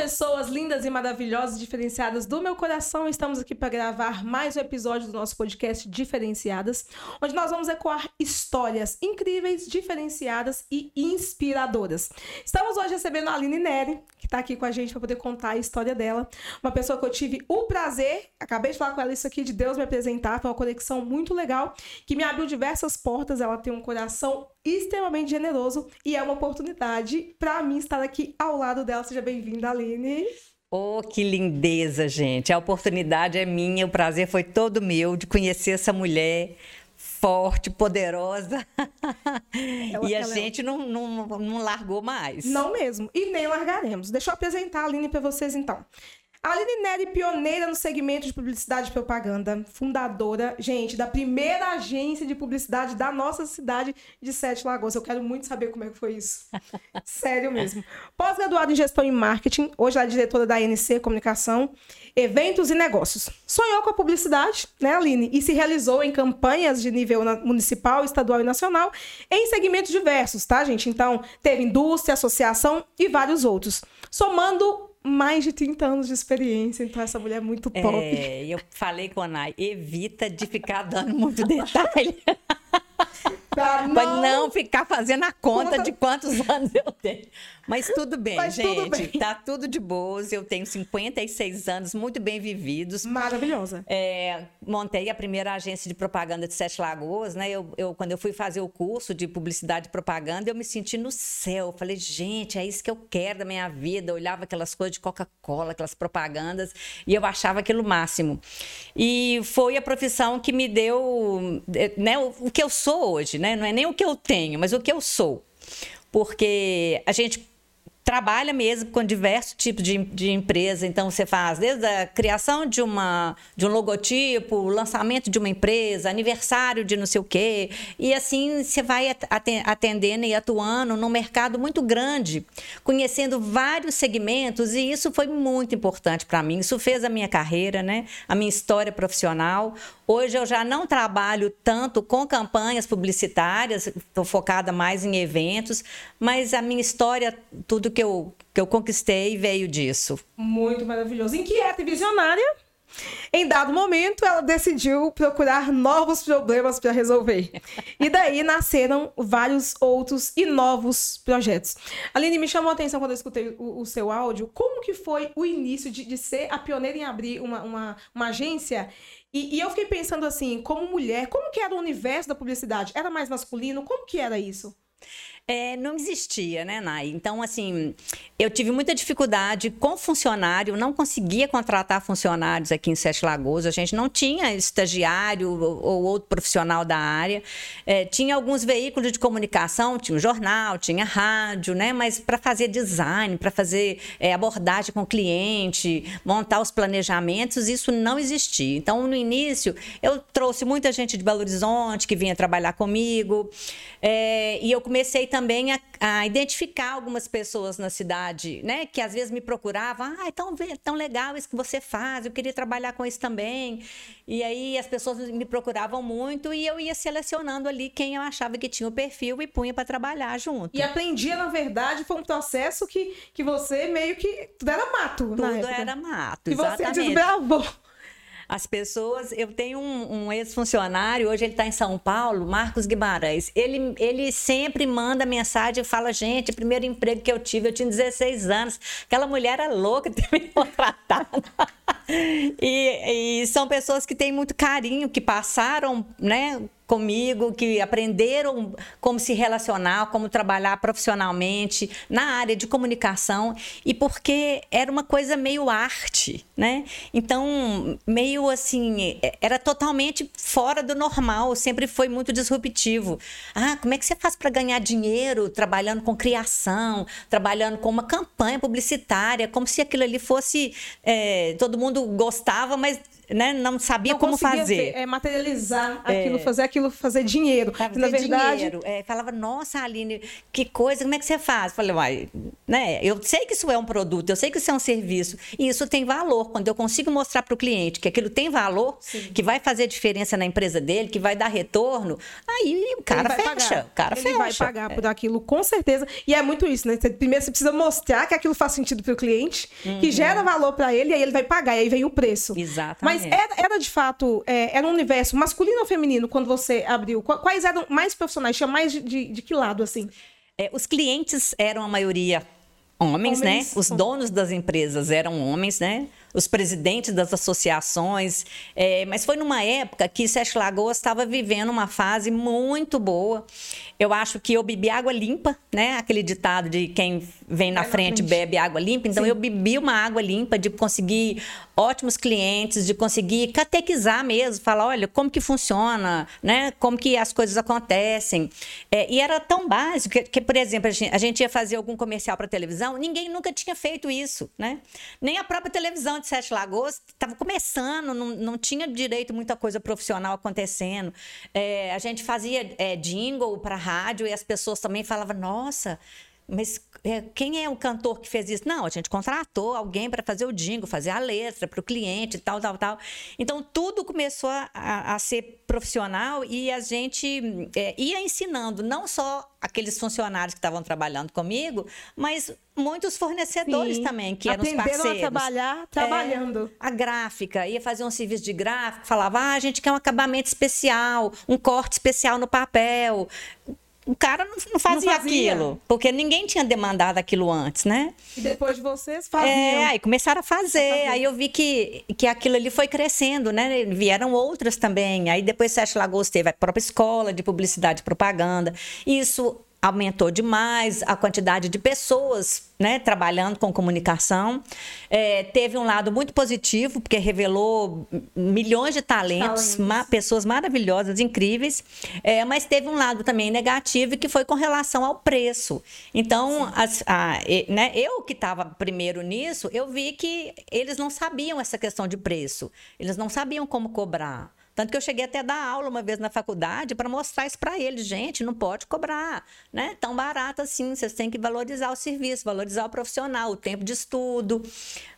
pessoas lindas e maravilhosas, diferenciadas do meu coração. Estamos aqui para gravar mais um episódio do nosso podcast Diferenciadas, onde nós vamos ecoar histórias incríveis, diferenciadas e inspiradoras. Estamos hoje recebendo a Aline Neri, que está aqui com a gente para poder contar a história dela. Uma pessoa que eu tive o prazer, acabei de falar com ela isso aqui, de Deus me apresentar. Foi uma conexão muito legal, que me abriu diversas portas. Ela tem um coração extremamente generoso e é uma oportunidade para mim estar aqui ao lado dela. Seja bem-vinda, Aline. Oh, que lindeza, gente. A oportunidade é minha, o prazer foi todo meu de conhecer essa mulher forte, poderosa. Ela, e a é gente é... não, não, não largou mais. Não mesmo. E nem largaremos. Deixa eu apresentar a Aline para vocês, então. Aline Neri, pioneira no segmento de publicidade e propaganda, fundadora, gente, da primeira agência de publicidade da nossa cidade de Sete Lagoas. Eu quero muito saber como é que foi isso. Sério mesmo. Pós-graduada em gestão e marketing, hoje ela é diretora da ANC Comunicação, Eventos e Negócios. Sonhou com a publicidade, né, Aline? E se realizou em campanhas de nível municipal, estadual e nacional, em segmentos diversos, tá, gente? Então, teve indústria, associação e vários outros. Somando mais de 30 anos de experiência, então essa mulher é muito top. É, eu falei com a Nai, evita de ficar dando muito detalhe. Pra não... pra não ficar fazendo a conta, conta, de quantos anos eu tenho. Mas tudo bem, Mas gente. Tudo bem. Tá tudo de boas. Eu tenho 56 anos, muito bem vividos. Maravilhosa. É, montei a primeira agência de propaganda de Sete Lagoas, né? Eu, eu, quando eu fui fazer o curso de publicidade e propaganda, eu me senti no céu. Falei, gente, é isso que eu quero da minha vida. Eu olhava aquelas coisas de Coca-Cola, aquelas propagandas, e eu achava aquilo máximo. E foi a profissão que me deu né, o, o que eu sou hoje, né? Não é nem o que eu tenho, mas o que eu sou porque a gente trabalha mesmo com diversos tipos de, de empresa. Então, você faz desde a criação de, uma, de um logotipo, lançamento de uma empresa, aniversário de não sei o quê. E assim você vai atendendo e atuando num mercado muito grande, conhecendo vários segmentos. E isso foi muito importante para mim. Isso fez a minha carreira, né? a minha história profissional. Hoje eu já não trabalho tanto com campanhas publicitárias, estou focada mais em eventos, mas a minha história, tudo que eu, que eu conquistei veio disso. Muito maravilhoso. Inquieta e visionária. Em dado momento, ela decidiu procurar novos problemas para resolver. E daí nasceram vários outros e novos projetos. Aline, me chamou a atenção quando eu escutei o, o seu áudio. Como que foi o início de, de ser a pioneira em abrir uma, uma, uma agência e, e, eu fiquei pensando assim, como mulher, como que era o universo da publicidade? Era mais masculino? Como que era isso? É, não existia, né, Nai? Então, assim, eu tive muita dificuldade com funcionário, não conseguia contratar funcionários aqui em Sete Lagoas, a gente não tinha estagiário ou, ou outro profissional da área. É, tinha alguns veículos de comunicação, tinha um jornal, tinha rádio, né? Mas para fazer design, para fazer é, abordagem com o cliente, montar os planejamentos, isso não existia. Então, no início, eu trouxe muita gente de Belo Horizonte que vinha trabalhar comigo, é, e eu comecei também também a, a, identificar algumas pessoas na cidade, né? Que às vezes me procuravam, ah, é tão, tão legal isso que você faz, eu queria trabalhar com isso também. E aí as pessoas me procuravam muito e eu ia selecionando ali quem eu achava que tinha o perfil e punha para trabalhar junto. E aprendia, na verdade, foi um processo que, que você meio que. Tudo era mato. Tudo era mato. E você desbravou. As pessoas. Eu tenho um, um ex-funcionário, hoje ele está em São Paulo, Marcos Guimarães. Ele, ele sempre manda mensagem e fala: gente, primeiro emprego que eu tive, eu tinha 16 anos. Aquela mulher era louca de me contratado. e, e são pessoas que têm muito carinho, que passaram, né? Comigo, que aprenderam como se relacionar, como trabalhar profissionalmente na área de comunicação e porque era uma coisa meio arte, né? Então, meio assim, era totalmente fora do normal, sempre foi muito disruptivo. Ah, como é que você faz para ganhar dinheiro trabalhando com criação, trabalhando com uma campanha publicitária, como se aquilo ali fosse é, todo mundo gostava, mas né, não sabia não como fazer. é, materializar aquilo, é. fazer aquilo, fazer dinheiro. Fazer na verdade. Dinheiro. É, falava, nossa, Aline, que coisa, como é que você faz? Falei, uai, né? Eu sei que isso é um produto, eu sei que isso é um serviço. E isso tem valor. Quando eu consigo mostrar para o cliente que aquilo tem valor, Sim. que vai fazer diferença na empresa dele, que vai dar retorno, aí o cara fecha. Pagar. O cara Ele fecha. vai pagar é. por aquilo, com certeza. E é muito isso, né? Primeiro você precisa mostrar que aquilo faz sentido para o cliente, uhum. que gera valor para ele, e aí ele vai pagar, e aí vem o preço. Exatamente. Mas era, era de fato, é, era um universo masculino ou feminino quando você abriu? Quais eram mais profissionais? Tinha mais de, de, de que lado, assim? É, os clientes eram a maioria homens, homens, né? Os donos das empresas eram homens, né? Os presidentes das associações. É, mas foi numa época que Sete Lagoas estava vivendo uma fase muito boa. Eu acho que eu bebi água limpa, né? Aquele ditado de quem vem na, frente, frente, bebe água limpa. Então, Sim. eu bebi uma água limpa de conseguir ótimos clientes, de conseguir catequizar mesmo, falar, olha, como que funciona, né? Como que as coisas acontecem. É, e era tão básico que, que por exemplo, a gente, a gente, ia fazer algum comercial para televisão, ninguém nunca tinha feito isso, né? Nem a própria televisão de Sete Lagoas estava começando, não, não tinha direito muita coisa profissional acontecendo. É, a gente fazia é, jingle para rádio e as pessoas também falavam, nossa, mas é, quem é o cantor que fez isso? Não, a gente contratou alguém para fazer o jingle, fazer a letra para o cliente, tal, tal, tal. Então, tudo começou a, a, a ser profissional e a gente é, ia ensinando não só aqueles funcionários que estavam trabalhando comigo, mas muitos fornecedores Sim. também, que eram os parceiros. a trabalhar trabalhando. É, a gráfica, ia fazer um serviço de gráfico, falava, ah, a gente quer um acabamento especial, um corte especial no papel o cara não, não, fazia, não, fazia aquilo, porque ninguém tinha demandado aquilo antes, né? E depois de vocês faziam. É, aí começaram a fazer, aí eu vi que, que aquilo ali foi crescendo, né? Vieram outras também, aí depois Sete Lagoas teve a própria escola de publicidade e propaganda, isso aumentou demais a quantidade de pessoas né, trabalhando com comunicação. É, teve um lado muito positivo, porque revelou milhões de talentos, ma pessoas maravilhosas, incríveis, é, mas teve um lado também negativo, que foi com relação ao preço. Então, as, a, né, eu que estava primeiro nisso, eu vi que eles não sabiam essa questão de preço, eles não sabiam como cobrar. Tanto que eu cheguei até a dar aula uma vez na faculdade para mostrar isso para eles. Gente, não pode cobrar, né? Tão barato assim. Vocês têm que valorizar o serviço, valorizar o profissional, o tempo de estudo.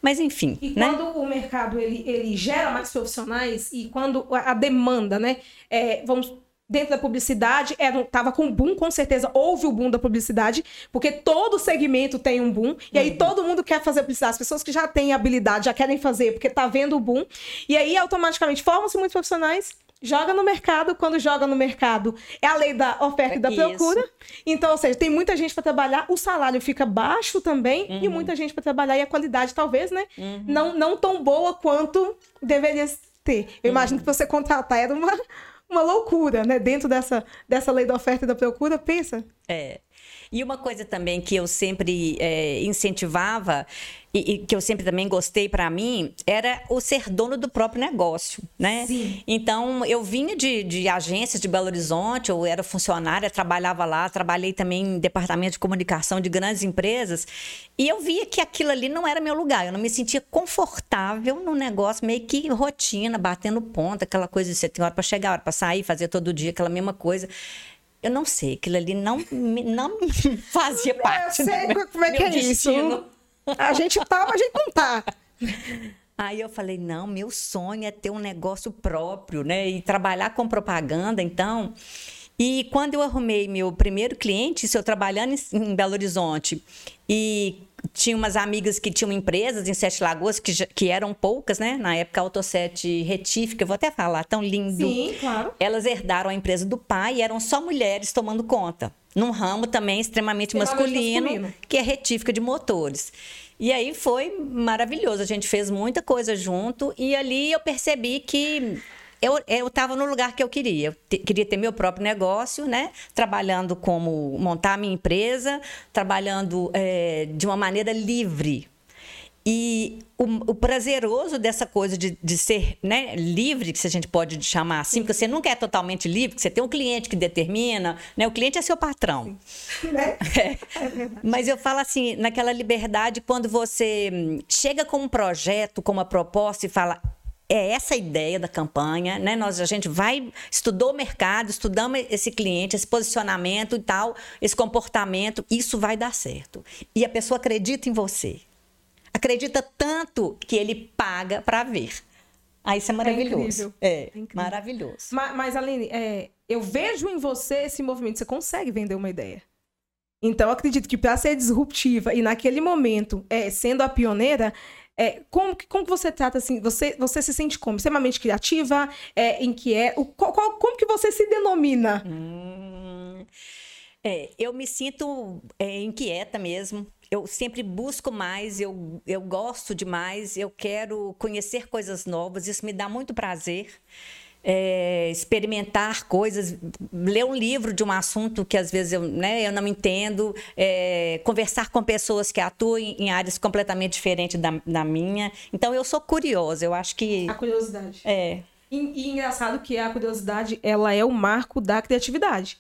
Mas enfim. E né? quando o mercado ele, ele gera mais profissionais e quando a demanda, né? É, vamos dentro da publicidade era tava com boom, com certeza houve o boom da publicidade, porque todo segmento tem um boom, e aí uhum. todo mundo quer fazer publicidade, as pessoas que já têm habilidade já querem fazer, porque tá vendo o boom, e aí automaticamente formam-se muitos profissionais, joga no mercado, quando joga no mercado é a lei da oferta e da procura. Então, ou seja, tem muita gente para trabalhar, o salário fica baixo também uhum. e muita gente para trabalhar e a qualidade talvez, né, uhum. não não tão boa quanto deveria ter. Eu uhum. imagino que você contratar era uma uma loucura, né? Dentro dessa, dessa lei da oferta e da procura, pensa. É. E uma coisa também que eu sempre é, incentivava e, e, que eu sempre também gostei para mim era o ser dono do próprio negócio, né? Sim. Então eu vinha de, de agências de Belo Horizonte, eu era funcionária, trabalhava lá, trabalhei também em departamento de comunicação de grandes empresas e eu via que aquilo ali não era meu lugar. Eu não me sentia confortável no negócio, meio que rotina, batendo ponta, aquela coisa de você tem hora para chegar, hora para sair, fazer todo dia aquela mesma coisa. Eu não sei, aquilo ali não, não fazia parte. Eu sei como é que é destino. isso. A gente tá, mas a gente não tá. Aí eu falei, não, meu sonho é ter um negócio próprio, né? E trabalhar com propaganda, então. E quando eu arrumei meu primeiro cliente, isso eu trabalhando em Belo Horizonte, e tinha umas amigas que tinham empresas em Sete Lagoas, que, que eram poucas, né? Na época, a Autoset Retífica, eu vou até falar, tão lindo. Sim, claro. Elas herdaram a empresa do pai e eram só mulheres tomando conta. Num ramo também extremamente masculino, masculino, que é retífica de motores. E aí foi maravilhoso. A gente fez muita coisa junto e ali eu percebi que eu estava no lugar que eu queria. Eu te, queria ter meu próprio negócio, né? Trabalhando como montar a minha empresa, trabalhando é, de uma maneira livre. E o, o, prazeroso dessa coisa de, de ser né, livre, que a gente pode chamar assim, porque você nunca é totalmente livre, você tem um cliente que determina, né? O cliente é seu patrão. Né? É. É Mas eu falo assim, naquela liberdade, quando você hum, chega com um projeto, com uma proposta e fala, é essa a ideia da campanha, né? Nós a gente vai estudou o mercado, estudamos esse cliente, esse posicionamento e tal, esse comportamento, isso vai dar certo. E a pessoa acredita em você. Acredita tanto que ele paga para ver. Ah, isso é maravilhoso. É, é, é maravilhoso. Mas, mas Aline, é, eu vejo em você esse movimento. Você consegue vender uma ideia. Então, eu acredito que para ser disruptiva e naquele momento, é, sendo a pioneira, é, como, que, como que você trata assim? Você, você se sente como? Extremamente criativa? É, inquieta? O, qual, qual, como que você se denomina? Hum, é, eu me sinto é, inquieta mesmo. Eu sempre busco mais, eu, eu gosto demais, eu quero conhecer coisas novas, isso me dá muito prazer é, experimentar coisas, ler um livro de um assunto que às vezes eu, né, eu não entendo, é, conversar com pessoas que atuam em áreas completamente diferentes da, da minha. Então eu sou curiosa, eu acho que. A curiosidade. É. E, e engraçado que a curiosidade ela é o marco da criatividade.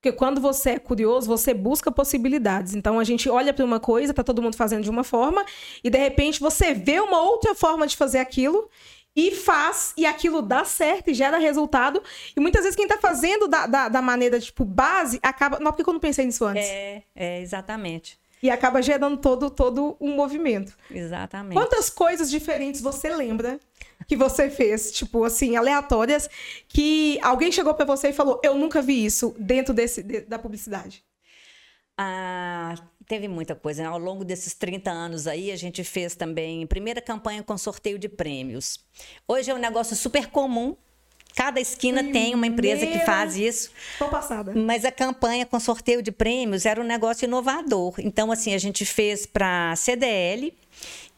Porque quando você é curioso, você busca possibilidades. Então a gente olha para uma coisa, tá todo mundo fazendo de uma forma, e de repente você vê uma outra forma de fazer aquilo e faz, e aquilo dá certo e gera resultado. E muitas vezes quem tá fazendo da, da, da maneira, tipo, base, acaba. Não, porque eu não pensei nisso antes. É, é, exatamente. E acaba gerando todo, todo um movimento. Exatamente. Quantas coisas diferentes você lembra que você fez, tipo assim, aleatórias, que alguém chegou para você e falou: Eu nunca vi isso dentro desse, de, da publicidade? Ah, teve muita coisa. Né? Ao longo desses 30 anos aí, a gente fez também primeira campanha com sorteio de prêmios. Hoje é um negócio super comum. Cada esquina Primeira... tem uma empresa que faz isso. Tô passada. Mas a campanha com sorteio de prêmios era um negócio inovador. Então, assim, a gente fez para CDL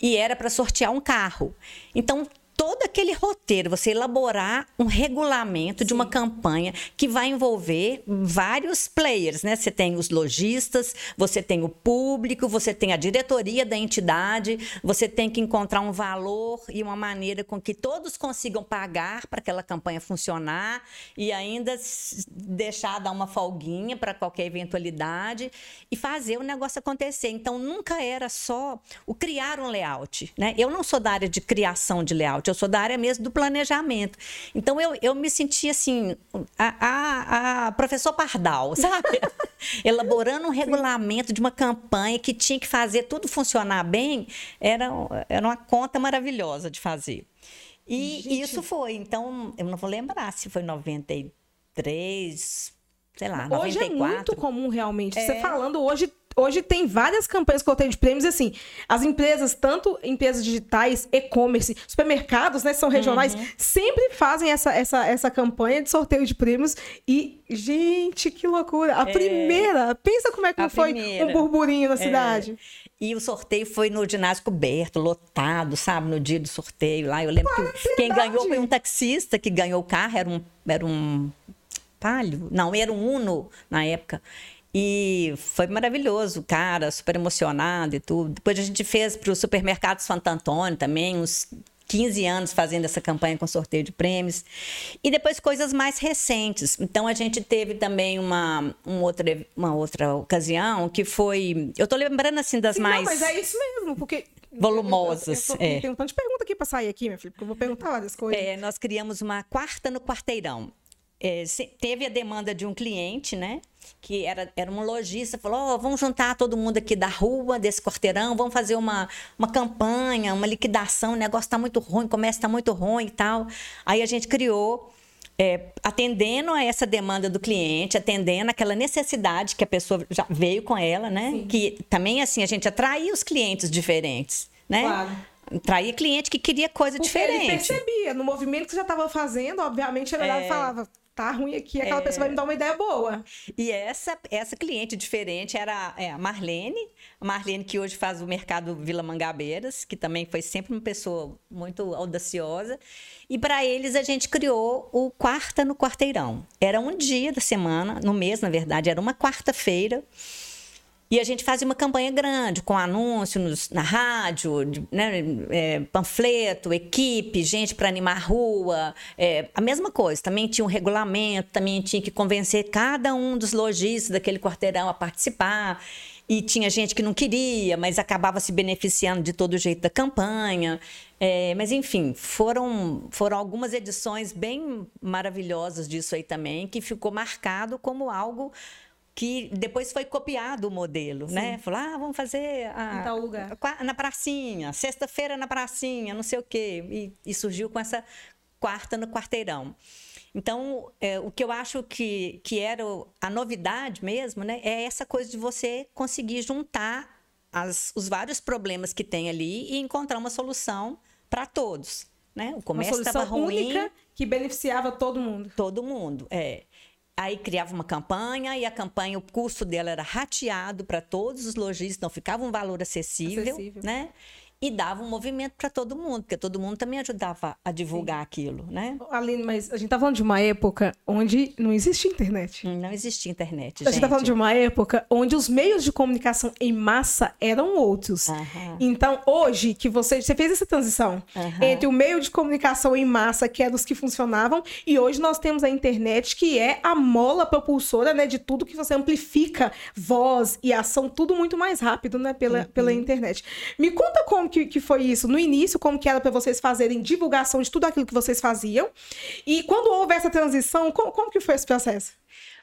e era para sortear um carro. Então, todo aquele roteiro, você elaborar um regulamento Sim. de uma campanha que vai envolver vários players, né? Você tem os lojistas, você tem o público, você tem a diretoria da entidade, você tem que encontrar um valor e uma maneira com que todos consigam pagar para aquela campanha funcionar e ainda deixar dar uma folguinha para qualquer eventualidade e fazer o negócio acontecer. Então nunca era só o criar um layout, né? Eu não sou da área de criação de layout eu sou da área mesmo do planejamento. Então eu, eu me senti assim, a, a, a professor Pardal, sabe? Elaborando um regulamento de uma campanha que tinha que fazer tudo funcionar bem, era, era uma conta maravilhosa de fazer. E Gente. isso foi, então, eu não vou lembrar se foi 93, sei lá, 94. Hoje é muito comum realmente. É... Você falando hoje hoje tem várias campanhas que eu tenho de prêmios, assim, as empresas, tanto empresas digitais, e-commerce, supermercados, né, são regionais, uhum. sempre fazem essa, essa, essa campanha de sorteio de prêmios e, gente, que loucura! A é... primeira, pensa como é que foi primeira. um burburinho na é... cidade. E o sorteio foi no ginásio coberto, lotado, sabe? No dia do sorteio lá. Eu lembro que quem ganhou foi um taxista que ganhou o carro, era um, era um palio, não, era um Uno na época. E foi maravilhoso, cara, super emocionado e tudo. Depois a gente fez para o Supermercado Santo Antônio também, uns 15 anos fazendo essa campanha com sorteio de prêmios. E depois coisas mais recentes. Então a gente teve também uma, um outra, uma outra ocasião que foi. Eu tô lembrando assim das Sim, mais. Não, mas é isso mesmo, porque. Volumosas. Eu, eu, eu, eu é. Tem um tanto de pergunta aqui para sair aqui, minha filha, porque eu vou perguntar várias coisas. É, nós criamos uma quarta no quarteirão. É, teve a demanda de um cliente, né? que era, era um lojista, falou: oh, vamos juntar todo mundo aqui da rua, desse quarteirão, vamos fazer uma, uma campanha, uma liquidação, o negócio está muito ruim, o comércio está muito ruim e tal. Aí a gente criou. É, atendendo a essa demanda do cliente, atendendo aquela necessidade que a pessoa já veio com ela, né? Sim. Que também, assim, a gente atraía os clientes diferentes, né? Claro. Atraía cliente que queria coisa Porque diferente. Ele percebia, no movimento que você já estava fazendo, obviamente, ele é... falava, tá ruim aqui, aquela é... pessoa vai me dar uma ideia boa. E essa, essa cliente diferente era é, a Marlene, a Marlene que hoje faz o mercado Vila Mangabeiras, que também foi sempre uma pessoa muito audaciosa. E para eles a gente criou o Quarta no Quarteirão. Era um dia da semana, no mês, na verdade, era uma quarta-feira. E a gente fazia uma campanha grande, com anúncios na rádio, né, é, panfleto, equipe, gente para animar a rua. É, a mesma coisa, também tinha um regulamento, também tinha que convencer cada um dos lojistas daquele quarteirão a participar. E tinha gente que não queria, mas acabava se beneficiando de todo jeito da campanha. É, mas, enfim, foram, foram algumas edições bem maravilhosas disso aí também, que ficou marcado como algo que depois foi copiado o modelo, né? Sim. né? Falou, ah, vamos fazer a, em tal lugar. na pracinha, sexta-feira na pracinha, não sei o quê. E, e, surgiu com essa quarta no quarteirão. Então, é, o que eu acho que, que era a novidade mesmo, né? É essa coisa de você conseguir juntar as, os vários problemas que tem ali e encontrar uma solução para todos. Né? O comércio estava ruim. única que beneficiava todo mundo. Todo mundo, é. Aí criava uma campanha e a campanha, o custo dela era rateado para todos os lojistas, então ficava um valor acessível, acessível. né? E dava um movimento para todo mundo, porque todo mundo também ajudava a divulgar Sim. aquilo, né? Aline, mas a gente tá falando de uma época onde não existia internet. Não existia internet, gente. A gente tá falando de uma época onde os meios de comunicação em massa eram outros. Uhum. Então, hoje, que você, você fez essa transição uhum. entre o meio de comunicação em massa, que eram os que funcionavam, e hoje nós temos a internet, que é a mola propulsora, né, de tudo que você amplifica voz e ação, tudo muito mais rápido, né, pela, uhum. pela internet. Me conta como como que, que foi isso no início, como que era para vocês fazerem divulgação de tudo aquilo que vocês faziam. E quando houve essa transição, como, como que foi esse processo?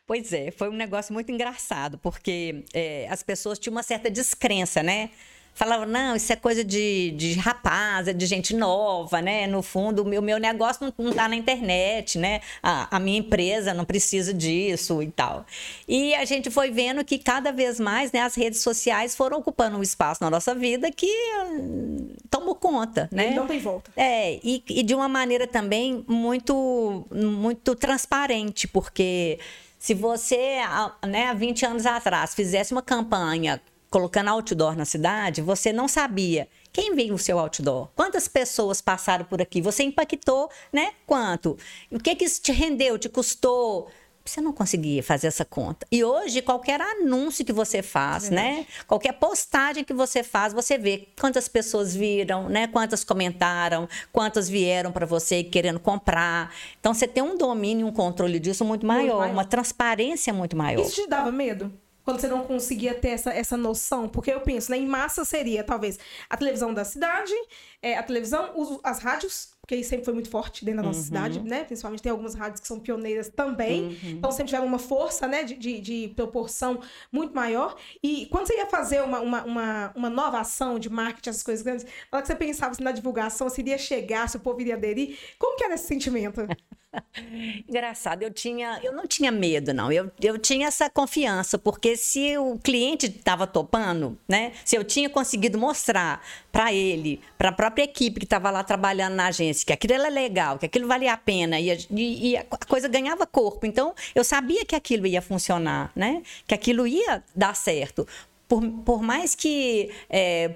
Pois é, foi um negócio muito engraçado, porque é, as pessoas tinham uma certa descrença, né? Falavam, não, isso é coisa de, de rapaz, é de gente nova, né? No fundo, o meu, meu negócio não, está na internet, né? A, a, minha empresa não precisa disso e tal. E a gente foi vendo que cada vez mais né, as redes sociais foram ocupando um espaço na nossa vida que hum, tomou conta, né? não tem volta. É, e, e de uma maneira também muito, muito transparente, porque se você, né, há 20 anos atrás, fizesse uma campanha colocando outdoor na cidade, você não sabia quem viu o seu outdoor? Quantas pessoas passaram por aqui? Você impactou, né? Quanto? O que que isso te rendeu, te custou? Você não conseguia fazer essa conta. E hoje, qualquer anúncio que você faz, é né? Qualquer postagem que você faz, você vê quantas pessoas viram, né? Quantas comentaram, quantas vieram para você querendo comprar. Então, você tem um domínio, um controle disso muito maior, muito maior. uma transparência muito maior. Isso te dava medo? Quando você não conseguia ter essa, essa noção, porque eu penso, né, em massa seria talvez a televisão da cidade, é, a televisão, os, as rádios, porque isso sempre foi muito forte dentro da nossa uhum. cidade, né? Principalmente tem algumas rádios que são pioneiras também, uhum. então sempre tiveram uma força, né, de, de, de, proporção muito maior. E quando você ia fazer uma, uma, uma, uma nova ação de marketing, essas coisas grandes, na hora que você pensava assim, na divulgação, se iria chegar, se o povo iria aderir, como que era esse sentimento? Engraçado, eu tinha, eu não tinha medo, não. Eu, eu tinha essa confiança, porque se o cliente estava topando, né? Se eu tinha conseguido mostrar para ele, para a própria equipe que estava lá trabalhando na agência, que aquilo era legal, que aquilo valia a pena e, e, e, a coisa ganhava corpo. Então, eu sabia que aquilo ia funcionar, né? Que aquilo ia dar certo por, por mais que é,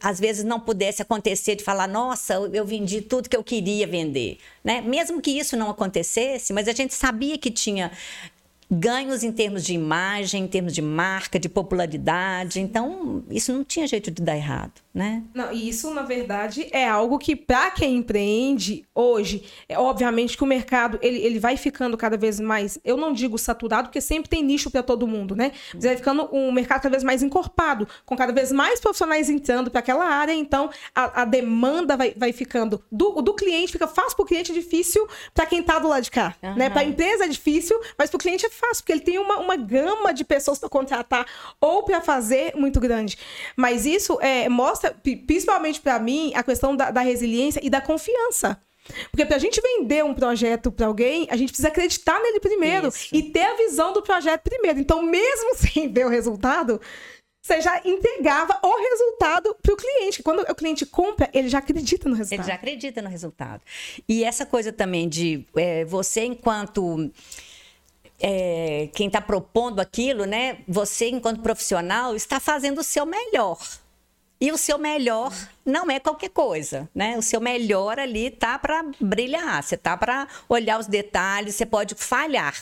às vezes não pudesse acontecer de falar, nossa, eu vendi tudo que eu queria vender, né? Mesmo que isso não acontecesse, mas a gente sabia que tinha ganhos em termos de imagem, em termos de marca, de popularidade. Então, isso não tinha jeito de dar errado, né? Não, e isso, na verdade, é algo que, para quem empreende hoje, é obviamente que o mercado ele, ele vai ficando cada vez mais, eu não digo saturado, porque sempre tem nicho para todo mundo, né? Mas vai ficando um mercado cada vez mais encorpado, com cada vez mais profissionais entrando para aquela área, então a, a, demanda vai, vai ficando do, do cliente, fica fácil para o cliente, difícil para quem está do lado de cá, uhum. né? Para a empresa é difícil, mas para o cliente é fácil, porque ele tem uma, uma gama de pessoas para contratar ou para fazer muito grande. Mas isso é, mostra, principalmente para mim, a questão da, da resiliência e da confiança. Porque para a gente vender um projeto para alguém, a gente precisa acreditar nele primeiro Isso. e ter a visão do projeto primeiro. Então, mesmo sem ver o resultado, você já entregava o resultado para o cliente. Quando o cliente compra, ele já acredita no resultado. Ele já acredita no resultado. E essa coisa também de é, você, enquanto é, quem está propondo aquilo, né? Você, enquanto profissional, está fazendo o seu melhor. E o seu melhor não é qualquer coisa, né? O seu melhor ali tá para brilhar, você tá para olhar os detalhes, você pode falhar,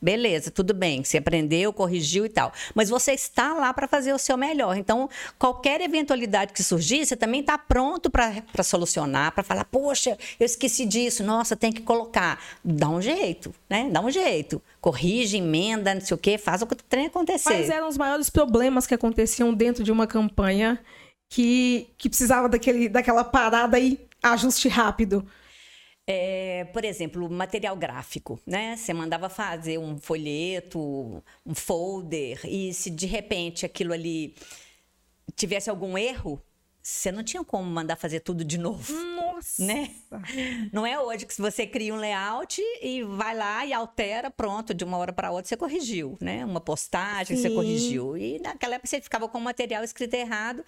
Beleza, tudo bem. Você aprendeu, corrigiu e tal. Mas você está lá para fazer o seu melhor. Então, qualquer eventualidade que surgir, você também está pronto para solucionar, para falar, poxa, eu esqueci disso, nossa, tem que colocar. Dá um jeito, né? Dá um jeito. Corrige, emenda, não sei o quê, faz o que tem acontecer. Quais eram os maiores problemas que aconteciam dentro de uma campanha que, que precisava daquele, daquela parada e ajuste rápido? É, por exemplo, material gráfico, né? Você mandava fazer um folheto, um folder, e se de repente aquilo ali tivesse algum erro, você não tinha como mandar fazer tudo de novo. Nossa! Né? Não é hoje que você cria um layout e vai lá e altera, pronto, de uma hora para outra você corrigiu, né? Uma postagem Sim. você corrigiu. E naquela época você ficava com o material escrito errado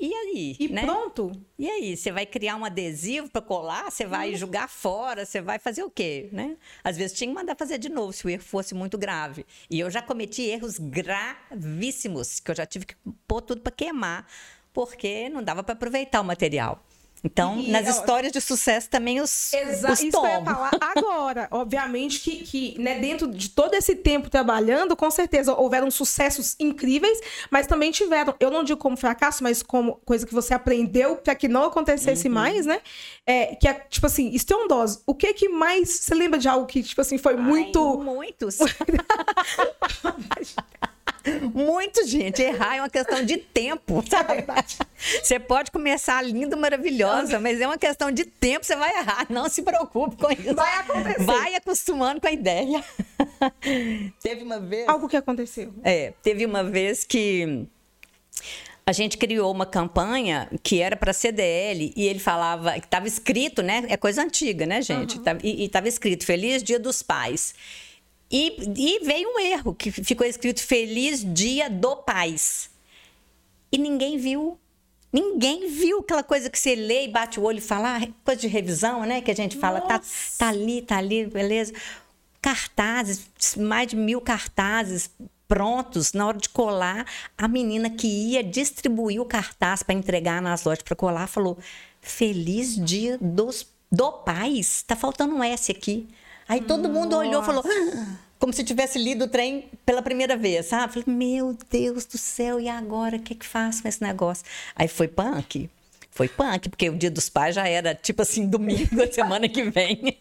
e aí? E né? pronto. E aí? Você vai criar um adesivo para colar? Você vai jogar fora? Você vai fazer o quê? Né? Às vezes tinha que mandar fazer de novo se o erro fosse muito grave. E eu já cometi erros gravíssimos, que eu já tive que pôr tudo para queimar, porque não dava para aproveitar o material. Então, e, nas histórias de sucesso também os, Exato, os isso que eu ia falar agora. Obviamente que, que né, dentro de todo esse tempo trabalhando, com certeza houveram sucessos incríveis, mas também tiveram, eu não digo como fracasso, mas como coisa que você aprendeu para que não acontecesse uhum. mais, né? É, que é, tipo assim, estrondoso. O que que mais, você lembra de algo que, tipo assim, foi Ai, muito... muitos. Muito, gente. Errar é uma questão de tempo, sabe? É você pode começar lindo, maravilhosa, mas é uma questão de tempo, você vai errar. Não se preocupe com isso. Vai acontecer. Vai acostumando com a ideia. teve uma vez. Algo que aconteceu. É, teve uma vez que a gente criou uma campanha que era para CDL e ele falava que estava escrito, né? É coisa antiga, né, gente? Uhum. E estava escrito Feliz Dia dos Pais. E, e veio um erro, que ficou escrito Feliz Dia do Pais. E ninguém viu. Ninguém viu aquela coisa que você lê e bate o olho e fala, ah, coisa de revisão, né? Que a gente fala, tá, tá ali, tá ali, beleza. Cartazes, mais de mil cartazes prontos na hora de colar. A menina que ia distribuir o cartaz para entregar nas lojas para colar falou: Feliz Dia dos, do Pais. Tá faltando um S aqui. Aí todo Nossa. mundo olhou e falou, ah", como se tivesse lido o trem pela primeira vez, sabe? Falei, meu Deus do céu, e agora? O que, é que faço com esse negócio? Aí foi punk. Foi punk, porque o dia dos pais já era tipo assim, domingo, a semana que vem.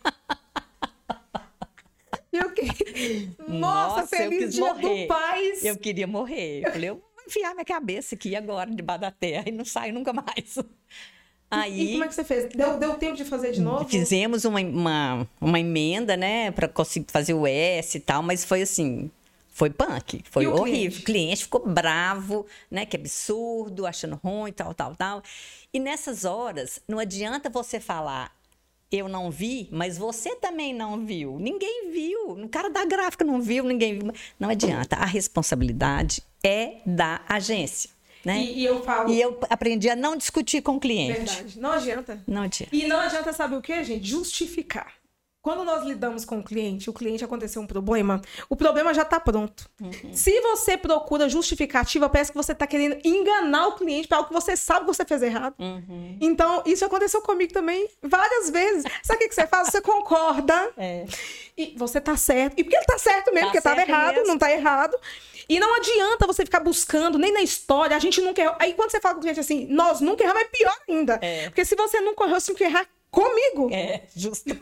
Eu que... Nossa, Nossa feliz dia morrer. do pais. Eu queria morrer. Eu falei, eu vou enfiar minha cabeça aqui agora debaixo da terra e não saio nunca mais. Aí, e como é que você fez? Deu, deu tempo de fazer de novo? Fizemos uma, uma, uma emenda, né, para conseguir fazer o S e tal, mas foi assim, foi punk, foi horrível. O cliente? o cliente ficou bravo, né? Que absurdo, achando ruim, tal, tal, tal. E nessas horas, não adianta você falar, eu não vi, mas você também não viu. Ninguém viu. O cara da gráfica não viu, ninguém viu. Não adianta. A responsabilidade é da agência. Né? E, e, eu falo. E eu aprendi a não discutir com o cliente. Verdade. Não adianta. Não adianta. E não adianta, saber o que, gente? Justificar. Quando nós lidamos com o cliente, o cliente aconteceu um problema, o problema já está pronto. Uhum. Se você procura justificativa, parece que você está querendo enganar o cliente para algo que você sabe que você fez errado. Uhum. Então, isso aconteceu comigo também várias vezes. Sabe o que você faz? Você concorda. É. E você tá certo. E porque ele tá certo mesmo, tá porque estava errado, mesmo. não tá errado. E não adianta você ficar buscando, nem na história, a gente nunca errou. Aí quando você fala com o cliente assim, nós nunca erramos, é pior ainda. É. Porque se você nunca errou, você tem que errar comigo. É, justo.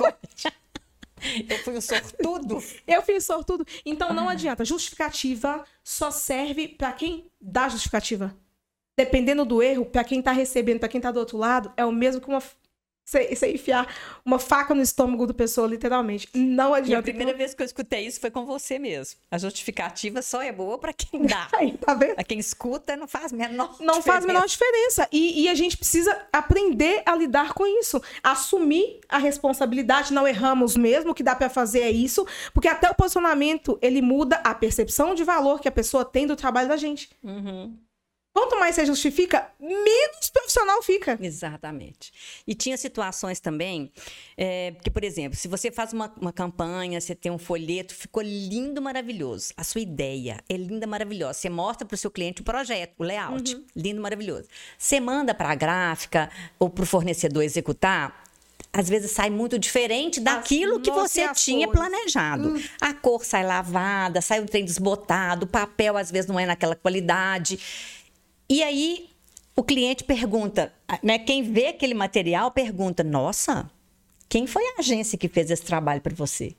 Eu fui o sortudo. Eu fui o sortudo. Então não adianta. Justificativa só serve para quem dá justificativa. Dependendo do erro, para quem tá recebendo, para quem tá do outro lado, é o mesmo que uma você, enfiar uma faca no estômago do pessoa, literalmente. Não adianta. E a primeira vez que eu escutei isso foi com você mesmo. A justificativa só é boa para quem dá. Aí, tá vendo? Pra quem escuta, não faz menor Não diferença. faz menor diferença. E, e, a gente precisa aprender a lidar com isso. Assumir a responsabilidade. Não erramos mesmo. O que dá para fazer é isso. Porque até o posicionamento, ele muda a percepção de valor que a pessoa tem do trabalho da gente. Uhum. Quanto mais você justifica, menos profissional fica. Exatamente. E tinha situações também, é, que, por exemplo, se você faz uma, uma campanha, você tem um folheto, ficou lindo, maravilhoso. A sua ideia é linda, maravilhosa. Você mostra para o seu cliente o projeto, o layout, uhum. lindo, maravilhoso. Você manda para a gráfica ou para o fornecedor executar, às vezes sai muito diferente daquilo que você tinha cores. planejado. Hum. A cor sai lavada, sai um trem desbotado, o papel às vezes não é naquela qualidade. E aí o cliente pergunta, né? Quem vê aquele material pergunta: Nossa, quem foi a agência que fez esse trabalho para você?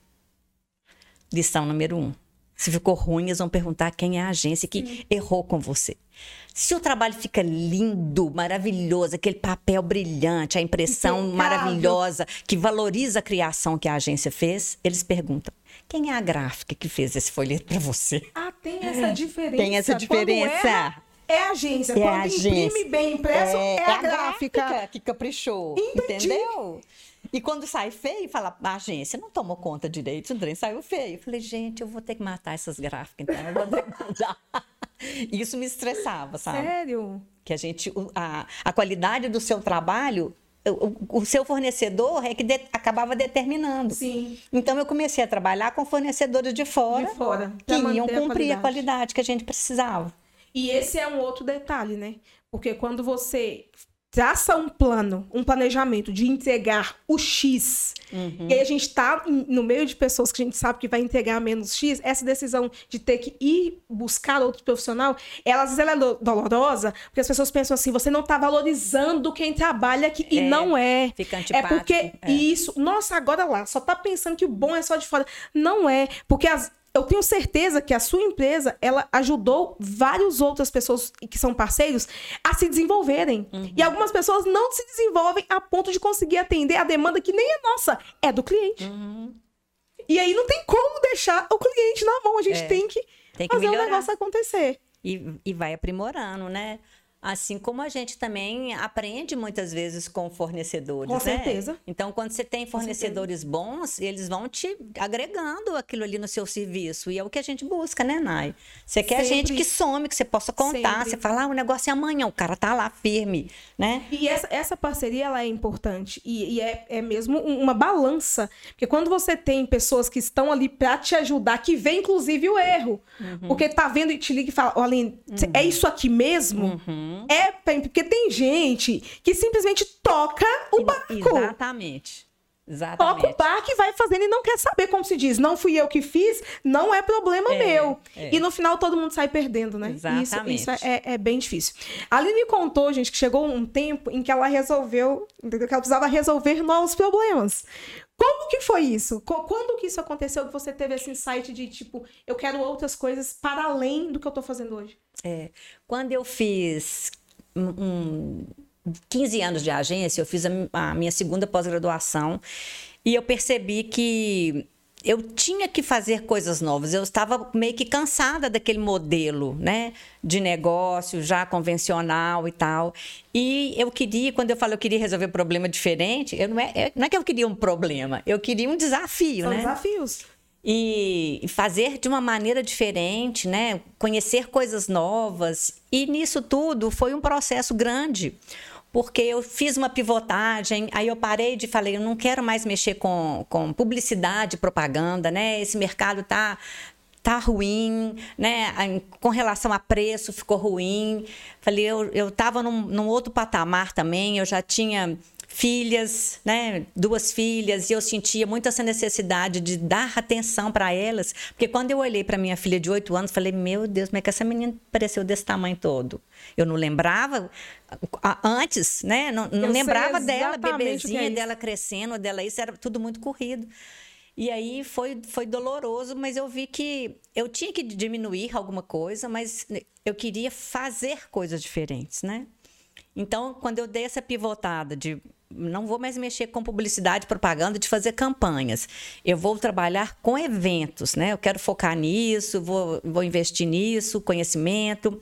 Lição número um. Se ficou ruim, eles vão perguntar quem é a agência que Sim. errou com você. Se o trabalho fica lindo, maravilhoso, aquele papel brilhante, a impressão Impecável. maravilhosa, que valoriza a criação que a agência fez, eles perguntam: quem é a gráfica que fez esse folheto para você? Ah, tem essa diferença. Tem essa diferença. É, é a agência. É Quando a agência. imprime bem impresso, é, é a, a gráfica. gráfica. que caprichou. Entendi. Entendeu? E quando sai feio, fala, a agência não tomou conta direito, o trem saiu feio. Eu falei, gente, eu vou ter que matar essas gráficas, então eu vou ter que mudar. Isso me estressava, sabe? Sério? Que a gente, a, a qualidade do seu trabalho o, o, seu fornecedor é que de, acabava determinando. Sim. Então eu comecei a trabalhar com fornecedores de fora, de fora que iam cumprir a qualidade. a qualidade que a gente precisava. E esse é um outro detalhe, né? Porque quando você traça um plano, um planejamento de entregar o X, uhum. e aí a gente está no meio de pessoas que a gente sabe que vai entregar menos X, essa decisão de ter que ir buscar outro profissional, ela, às vezes ela é dolorosa, porque as pessoas pensam assim, você não está valorizando quem trabalha aqui, é, e não é. Fica é porque é. isso, nossa, agora lá, só tá pensando que o bom é só de fora. Não é, porque as, eu tenho certeza que a sua empresa ela ajudou várias outras pessoas que são parceiros a se desenvolverem. Uhum. E algumas pessoas não se desenvolvem a ponto de conseguir atender a demanda que nem é nossa, é do cliente. Uhum. E aí não tem como deixar o cliente na mão. A gente é. tem que, tem que fazer o um negócio acontecer. E, e vai aprimorando, né? Assim como a gente também aprende muitas vezes com fornecedores. Com né? certeza. Então, quando você tem fornecedores bons, eles vão te agregando aquilo ali no seu serviço. E é o que a gente busca, né, Nai? Você quer Sempre. gente que some, que você possa contar. Sempre. Você fala, ah, o negócio é amanhã, o cara tá lá firme, né? E essa, essa parceria, ela é importante. E, e é, é mesmo uma balança. Porque quando você tem pessoas que estão ali para te ajudar, que vê inclusive o erro. Uhum. Porque tá vendo e te liga e fala, Aline, uhum. é isso aqui mesmo? Uhum. Uhum. É, porque tem gente que simplesmente toca o barco. Exatamente. Exatamente. Toca o barco e vai fazendo e não quer saber, como se diz. Não fui eu que fiz, não é problema é, meu. É. E no final todo mundo sai perdendo, né? Exatamente. Isso, isso é, é, bem difícil. A Aline me contou, gente, que chegou um tempo em que ela resolveu, que ela precisava resolver novos problemas. Como que foi isso? Quando que isso aconteceu que você teve esse insight de tipo, eu quero outras coisas para além do que eu estou fazendo hoje? É, quando eu fiz um, 15 anos de agência, eu fiz a, a minha segunda pós-graduação e eu percebi que eu tinha que fazer coisas novas. Eu estava meio que cansada daquele modelo, né, de negócio já convencional e tal. E eu queria, quando eu falo eu queria resolver problema diferente, eu não é, não é que eu queria um problema, eu queria um desafio, São né? desafios. E fazer de uma maneira diferente, né? Conhecer coisas novas. E nisso tudo foi um processo grande porque eu fiz uma pivotagem, aí eu parei de falei, eu não quero mais mexer com, com publicidade, propaganda, né? Esse mercado tá tá ruim, né? Com relação a preço ficou ruim. Falei, eu eu estava num, num outro patamar também, eu já tinha filhas, né, duas filhas, e eu sentia muito essa necessidade de dar atenção para elas, porque quando eu olhei para minha filha de oito anos, falei: "Meu Deus, como é que essa menina pareceu desse tamanho todo?" Eu não lembrava antes, né? Não, não lembrava dela, bebezinha, é dela crescendo, dela isso era tudo muito corrido. E aí foi, foi doloroso, mas eu vi que eu tinha que diminuir alguma coisa, mas eu queria fazer coisas diferentes, né? Então, quando eu dei essa pivotada de não vou mais mexer com publicidade, propaganda, de fazer campanhas. Eu vou trabalhar com eventos, né? Eu quero focar nisso, vou, vou investir nisso, conhecimento.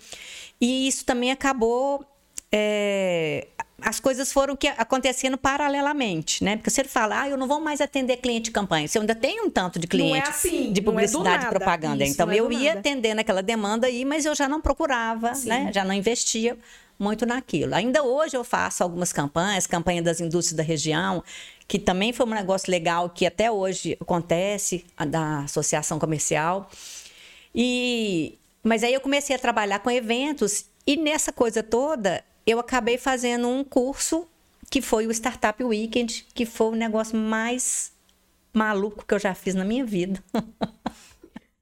E isso também acabou. É, as coisas foram que acontecendo paralelamente, né? Porque você fala, ah, eu não vou mais atender cliente de campanha. Você ainda tem um tanto de cliente é assim, de publicidade e propaganda. Isso, então, é eu ia nada. atendendo aquela demanda aí, mas eu já não procurava, Sim. né? Já não investia muito naquilo. Ainda hoje eu faço algumas campanhas, campanha das indústrias da região, que também foi um negócio legal que até hoje acontece, da associação comercial. E mas aí eu comecei a trabalhar com eventos e nessa coisa toda eu acabei fazendo um curso que foi o Startup Weekend, que foi o negócio mais maluco que eu já fiz na minha vida.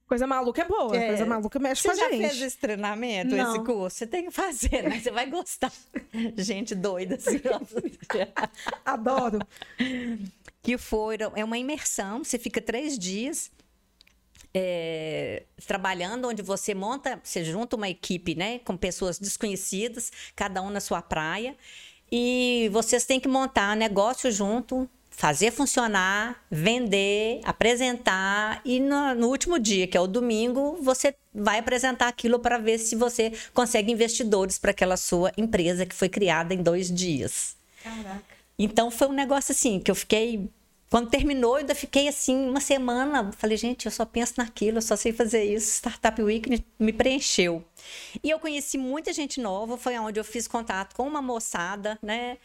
Coisa maluca é boa, é. coisa maluca mexe você com a gente. Você já fez esse treinamento, Não. esse curso? Você tem que fazer, né? Você vai gostar. gente doida, assim. Adoro. Que foram, é uma imersão, você fica três dias é, trabalhando, onde você monta, você junta uma equipe, né, com pessoas desconhecidas, cada um na sua praia, e vocês têm que montar negócio junto, fazer funcionar, vender, apresentar e no, no, último dia, que é o domingo, você vai apresentar aquilo para ver se você consegue investidores para aquela sua empresa que foi criada em dois dias. Caraca. Então foi um negócio assim que eu fiquei quando terminou, eu ainda fiquei assim uma semana. Falei, gente, eu só penso naquilo, eu só sei fazer isso. Startup Week me preencheu. E eu conheci muita gente nova, foi onde eu fiz contato com uma moçada, né?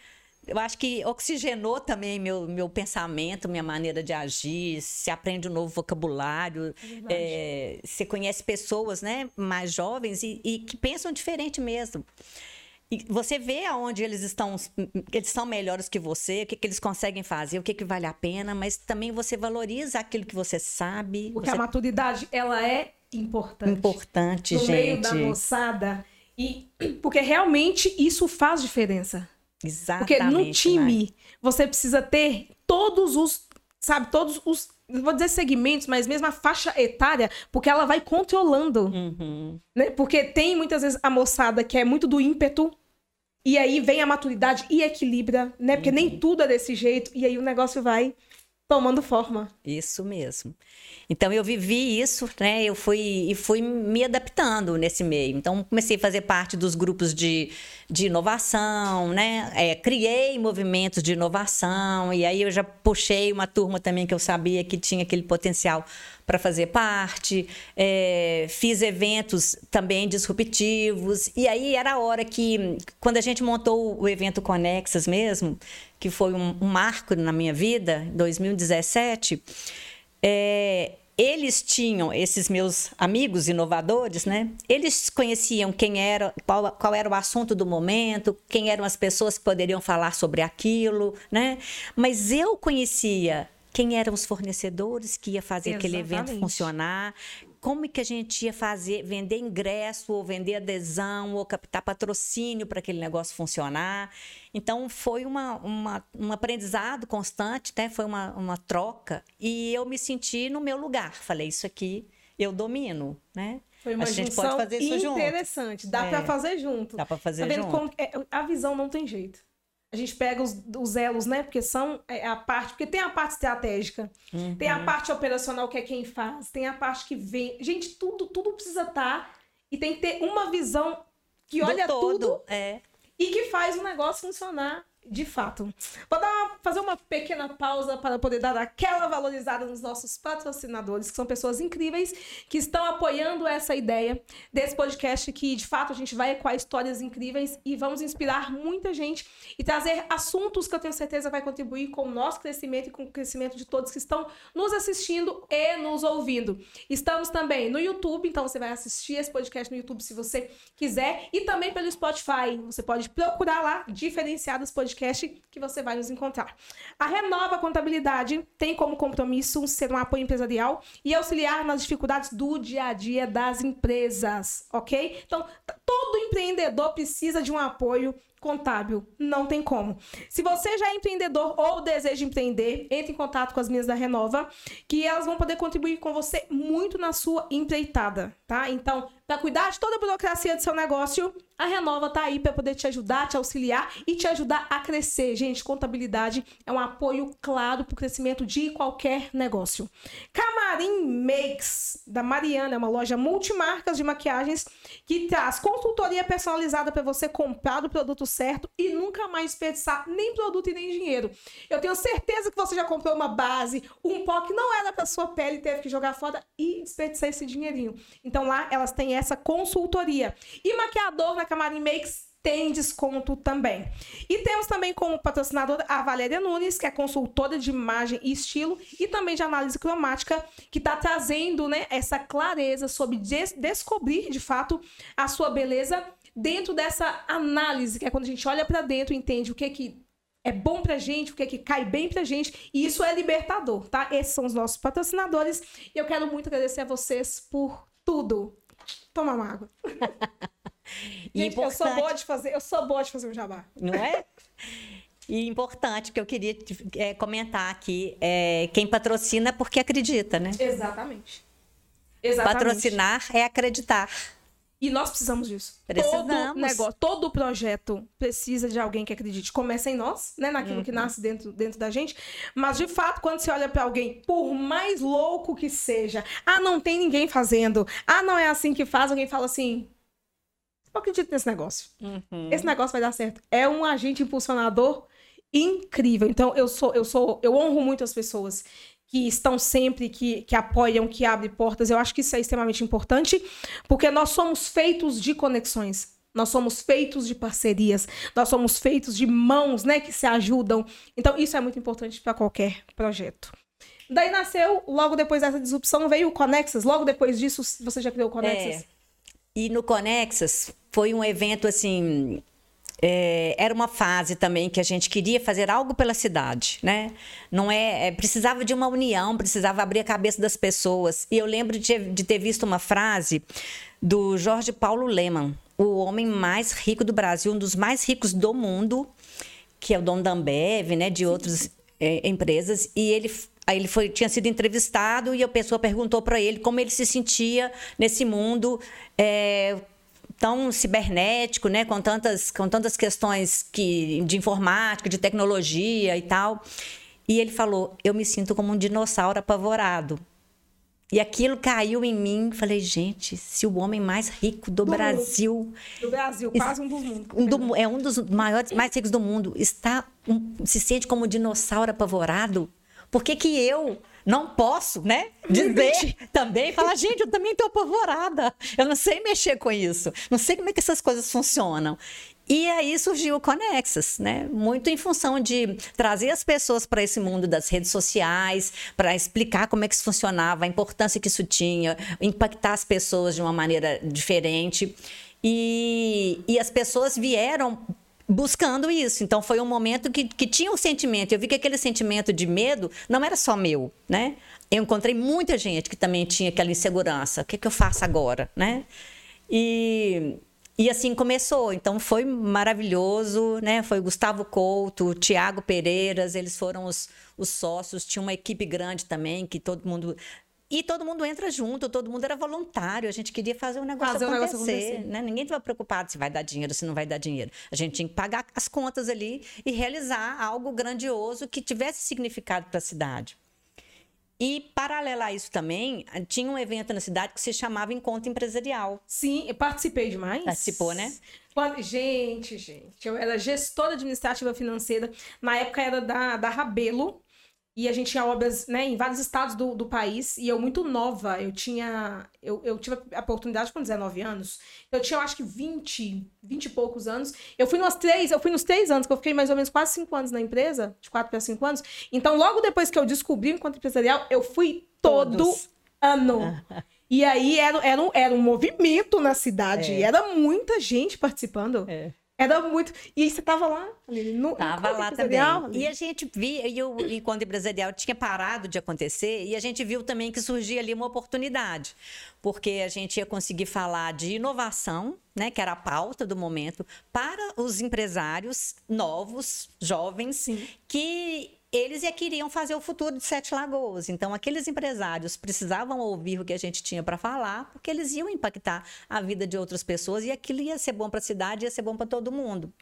Eu acho que oxigenou também meu, meu pensamento, minha maneira de agir. Se aprende um novo vocabulário, é é, você conhece pessoas né, mais jovens e, e, que pensam diferente mesmo. E você vê aonde eles estão, eles são melhores que você, o que, que eles conseguem fazer, o que, que vale a pena, mas também você valoriza aquilo que você sabe. Porque você... a maturidade, ela é importante. Importante, no gente. No meio da moçada. E, porque realmente isso faz diferença. Exatamente. Porque no time, né? você precisa ter todos os, sabe, todos os, não vou dizer segmentos, mas mesmo a faixa etária, porque ela vai controlando. Uhum. Né? Porque tem muitas vezes a moçada que é muito do ímpeto, e aí vem a maturidade e equilibra, né? Porque uhum. nem tudo é desse jeito, e aí o negócio vai tomando forma. Isso mesmo. Então eu vivi isso, né? Eu fui e fui me adaptando nesse meio. Então comecei a fazer parte dos grupos de, de inovação, né? É, criei movimentos de inovação e aí eu já puxei uma turma também que eu sabia que tinha aquele potencial para fazer parte. É, fiz eventos também disruptivos e aí era a hora que quando a gente montou o evento Conexas mesmo, que foi um, um marco na minha vida, 2017. É, eles tinham, esses meus amigos inovadores, né? Eles conheciam quem era, qual, qual, era o assunto do momento, quem eram as pessoas que poderiam falar sobre aquilo, né? Mas eu conhecia quem eram os fornecedores que ia fazer Exatamente. aquele evento funcionar, como que a gente ia fazer, vender ingresso, ou vender adesão, ou captar patrocínio para aquele negócio funcionar. Então, foi uma, uma, um aprendizado constante, né? foi uma, uma troca, e eu me senti no meu lugar. Falei, isso aqui eu domino, né? Foi uma a gente pode fazer isso interessante. Junto. Dá é. para fazer junto. Dá para fazer tá junto. Como, é, a visão não tem jeito a gente pega os, os elos, né? Porque são é, a parte. Porque tem a parte estratégica, uhum. tem a uhum. parte operacional, que é quem faz, tem a parte que vem. Gente, tudo, tudo precisa estar. Tá, e tem que ter uma visão que olha tudo é. e que faz o negócio funcionar de fato. Vou dar fazer uma pequena pausa para poder dar aquela valorizada nos nossos patrocinadores, que são pessoas incríveis que estão apoiando essa ideia desse podcast que, de fato, a gente vai ecoar histórias incríveis e vamos inspirar muita gente e trazer assuntos que eu tenho certeza vai contribuir com o nosso crescimento e com o crescimento de todos que estão nos assistindo e nos ouvindo. Estamos também no YouTube, então você vai assistir esse podcast no YouTube se você quiser e também pelo Spotify. Você pode procurar lá diferenciados podcasts podcast que você vai nos encontrar. A Renova Contabilidade tem como compromisso ser um apoio empresarial e auxiliar nas dificuldades do dia a dia das empresas, ok? Então, todo empreendedor precisa de um apoio contábil. Não tem como. Se você já é empreendedor ou deseja empreender, entre em contato com as minhas da Renova, que elas vão poder contribuir com você muito na sua empreitada, tá? Então, para cuidar de toda a burocracia do seu negócio, a Renova tá aí para poder te ajudar, te auxiliar e te ajudar a crescer. Gente, contabilidade é um apoio claro para o crescimento de qualquer negócio. Camarim Makes, da Mariana, é uma loja multimarcas de maquiagens que traz consultoria personalizada para você comprar o produto certo e nunca mais desperdiçar nem produto e nem dinheiro. Eu tenho certeza que você já comprou uma base, um pó que não era para sua pele, teve que jogar fora e desperdiçar esse dinheirinho. Então lá elas têm essa consultoria. E maquiador na Camarim Makes tem desconto também. E temos também como patrocinadora a Valéria Nunes, que é consultora de imagem e estilo e também de análise cromática, que está trazendo né, essa clareza sobre des descobrir de fato a sua beleza dentro dessa análise, que é quando a gente olha para dentro e entende o que que é bom pra gente, o que é que cai bem pra gente, e isso é libertador, tá? Esses são os nossos patrocinadores, e eu quero muito agradecer a vocês por tudo. Toma uma água. gente, importante... eu sou boa de fazer, eu sou boa de fazer um jabá. Não é? E importante que eu queria é, comentar aqui, é, quem patrocina é porque acredita, né? Exatamente. Exatamente. Patrocinar é acreditar. E nós precisamos disso. Precisamos. Todo negócio, todo projeto precisa de alguém que acredite. Começa em nós, né? Naquilo uhum. que nasce dentro, dentro da gente. Mas, de fato, quando você olha para alguém, por mais louco que seja, ah, não tem ninguém fazendo, ah, não é assim que faz, alguém fala assim. Eu acredito nesse negócio. Uhum. Esse negócio vai dar certo. É um agente impulsionador incrível. Então, eu sou, eu sou, eu honro muito as pessoas que estão sempre, que, que apoiam, que abrem portas. Eu acho que isso é extremamente importante, porque nós somos feitos de conexões. Nós somos feitos de parcerias, nós somos feitos de mãos, né, que se ajudam. Então, isso é muito importante para qualquer projeto. Daí nasceu, logo depois dessa disrupção, veio o Conexas. Logo depois disso, você já criou o Conexas? É. E no Conexas foi um evento assim é, era uma fase também que a gente queria fazer algo pela cidade, né? Não é, é, precisava de uma união, precisava abrir a cabeça das pessoas. E eu lembro de, de ter visto uma frase do Jorge Paulo Leman, o homem mais rico do Brasil, um dos mais ricos do mundo, que é o dono da Ambev, né? De outras é, empresas. E ele Aí ele foi, tinha sido entrevistado e a pessoa perguntou para ele como ele se sentia nesse mundo, é, tão cibernético, né, com tantas, com tantas questões que, de informática, de tecnologia e tal. E ele falou: Eu me sinto como um dinossauro apavorado. E aquilo caiu em mim. Falei, gente, se o homem mais rico do, do Brasil. Mundo. Do Brasil, quase um dos mundos. Um do, é um dos maiores, mais ricos do mundo. Está, um, se sente como um dinossauro apavorado. Por que, que eu não posso, né? Dizer também, falar, gente, eu também estou apavorada. Eu não sei mexer com isso. Não sei como é que essas coisas funcionam. E aí surgiu o Conexas, né? Muito em função de trazer as pessoas para esse mundo das redes sociais, para explicar como é que isso funcionava, a importância que isso tinha, impactar as pessoas de uma maneira diferente. E, e as pessoas vieram buscando isso. Então foi um momento que, que tinha um sentimento. Eu vi que aquele sentimento de medo não era só meu, né? Eu encontrei muita gente que também tinha aquela insegurança. O que, que eu faço agora, né? E, e assim começou. Então foi maravilhoso, né? Foi Gustavo Couto, Tiago Pereiras, eles foram os, os sócios. Tinha uma equipe grande também que todo mundo e todo mundo entra junto, todo mundo era voluntário, a gente queria fazer um negócio fazer acontecer. Um negócio acontecer. Né? Ninguém estava preocupado se vai dar dinheiro, se não vai dar dinheiro. A gente tinha que pagar as contas ali e realizar algo grandioso que tivesse significado para a cidade. E, paralelo a isso também, tinha um evento na cidade que se chamava Encontro Empresarial. Sim, eu participei demais. Participou, né? Gente, gente, eu era gestora administrativa financeira. Na época era da, da Rabelo, e a gente tinha obras né, em vários estados do, do país. E eu, muito nova, eu tinha. Eu, eu tive a oportunidade com 19 anos. Eu tinha, eu acho que 20, 20 e poucos anos. Eu fui nos três, eu fui nos três anos, que eu fiquei mais ou menos quase cinco anos na empresa, de quatro para cinco anos. Então, logo depois que eu descobri o encontro empresarial, eu fui todo Todos. ano. E aí era, era, um, era um movimento na cidade. É. Era muita gente participando. É. Era muito. E você tava lá, no Tava lá também. E a gente via, e o encontro empresarial tinha parado de acontecer, e a gente viu também que surgia ali uma oportunidade. Porque a gente ia conseguir falar de inovação, né, que era a pauta do momento, para os empresários novos, jovens, Sim. que eles é queriam fazer o futuro de Sete Lagoas. Então, aqueles empresários precisavam ouvir o que a gente tinha para falar, porque eles iam impactar a vida de outras pessoas e aquilo ia ser bom para a cidade, ia ser bom para todo mundo.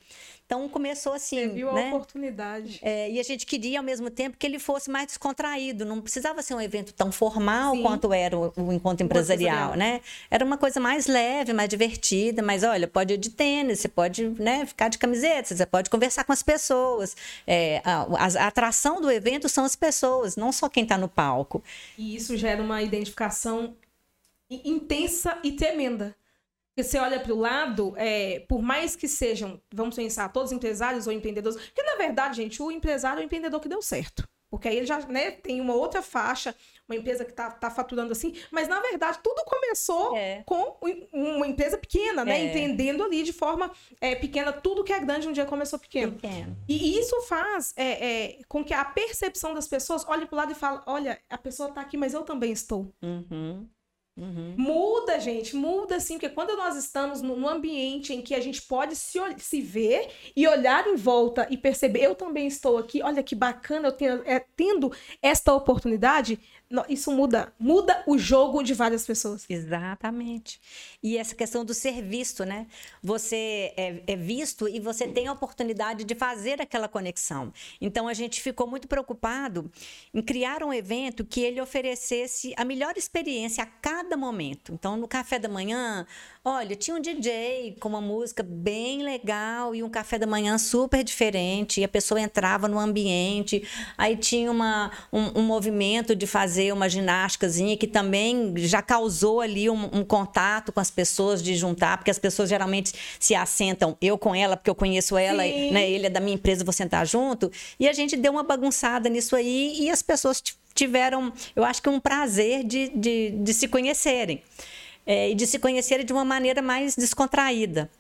Então começou assim. Você viu né? a oportunidade. É, e a gente queria, ao mesmo tempo, que ele fosse mais descontraído. Não precisava ser um evento tão formal Sim. quanto era o, o encontro empresarial, né? Era uma coisa mais leve, mais divertida, mas olha, pode ir de tênis, você pode né, ficar de camiseta, você pode conversar com as pessoas. É, a, a, atração do evento são as pessoas, não só quem está no palco. E isso gera uma identificação intensa e tremenda. Porque você olha para o lado, é, por mais que sejam, vamos pensar, todos empresários ou empreendedores. Porque, na verdade, gente, o empresário é o empreendedor que deu certo. Porque aí ele já né, tem uma outra faixa, uma empresa que está tá faturando assim. Mas, na verdade, tudo começou É. com uma empresa pequena, né? É. Entendendo ali de forma é, pequena. Tudo que é grande um dia começou pequeno. Pequeno. E isso faz é, é, com que a percepção das pessoas olhe para o lado e fale: olha, a pessoa está aqui, mas eu também estou. Uhum. Uhum. Muda, gente, muda sim, porque quando nós estamos num ambiente em que a gente pode se, se ver e olhar em volta e perceber, eu também estou aqui, olha que bacana, eu tenho, é, tendo esta oportunidade, isso muda, muda o jogo de várias pessoas. Exatamente. E essa questão do ser visto, né? Você é, é visto e você tem a oportunidade de fazer aquela conexão. Então a gente ficou muito preocupado em criar um evento que ele oferecesse a melhor experiência a cada momento. Então no café da manhã, olha, tinha um DJ com uma música bem legal e um café da manhã super diferente. E a pessoa entrava no ambiente, aí tinha uma, um, um movimento de fazer uma ginásticazinha que também já causou ali um, um contato com as pessoas, de juntar, porque as pessoas geralmente se assentam, eu com ela, porque eu conheço ela, Sim. né, ele é da minha empresa, vou sentar junto. E a gente deu uma bagunçada nisso aí e as pessoas tiveram, eu acho que um prazer de, de, de se conhecerem. É, e de se conhecerem de uma maneira mais descontraída.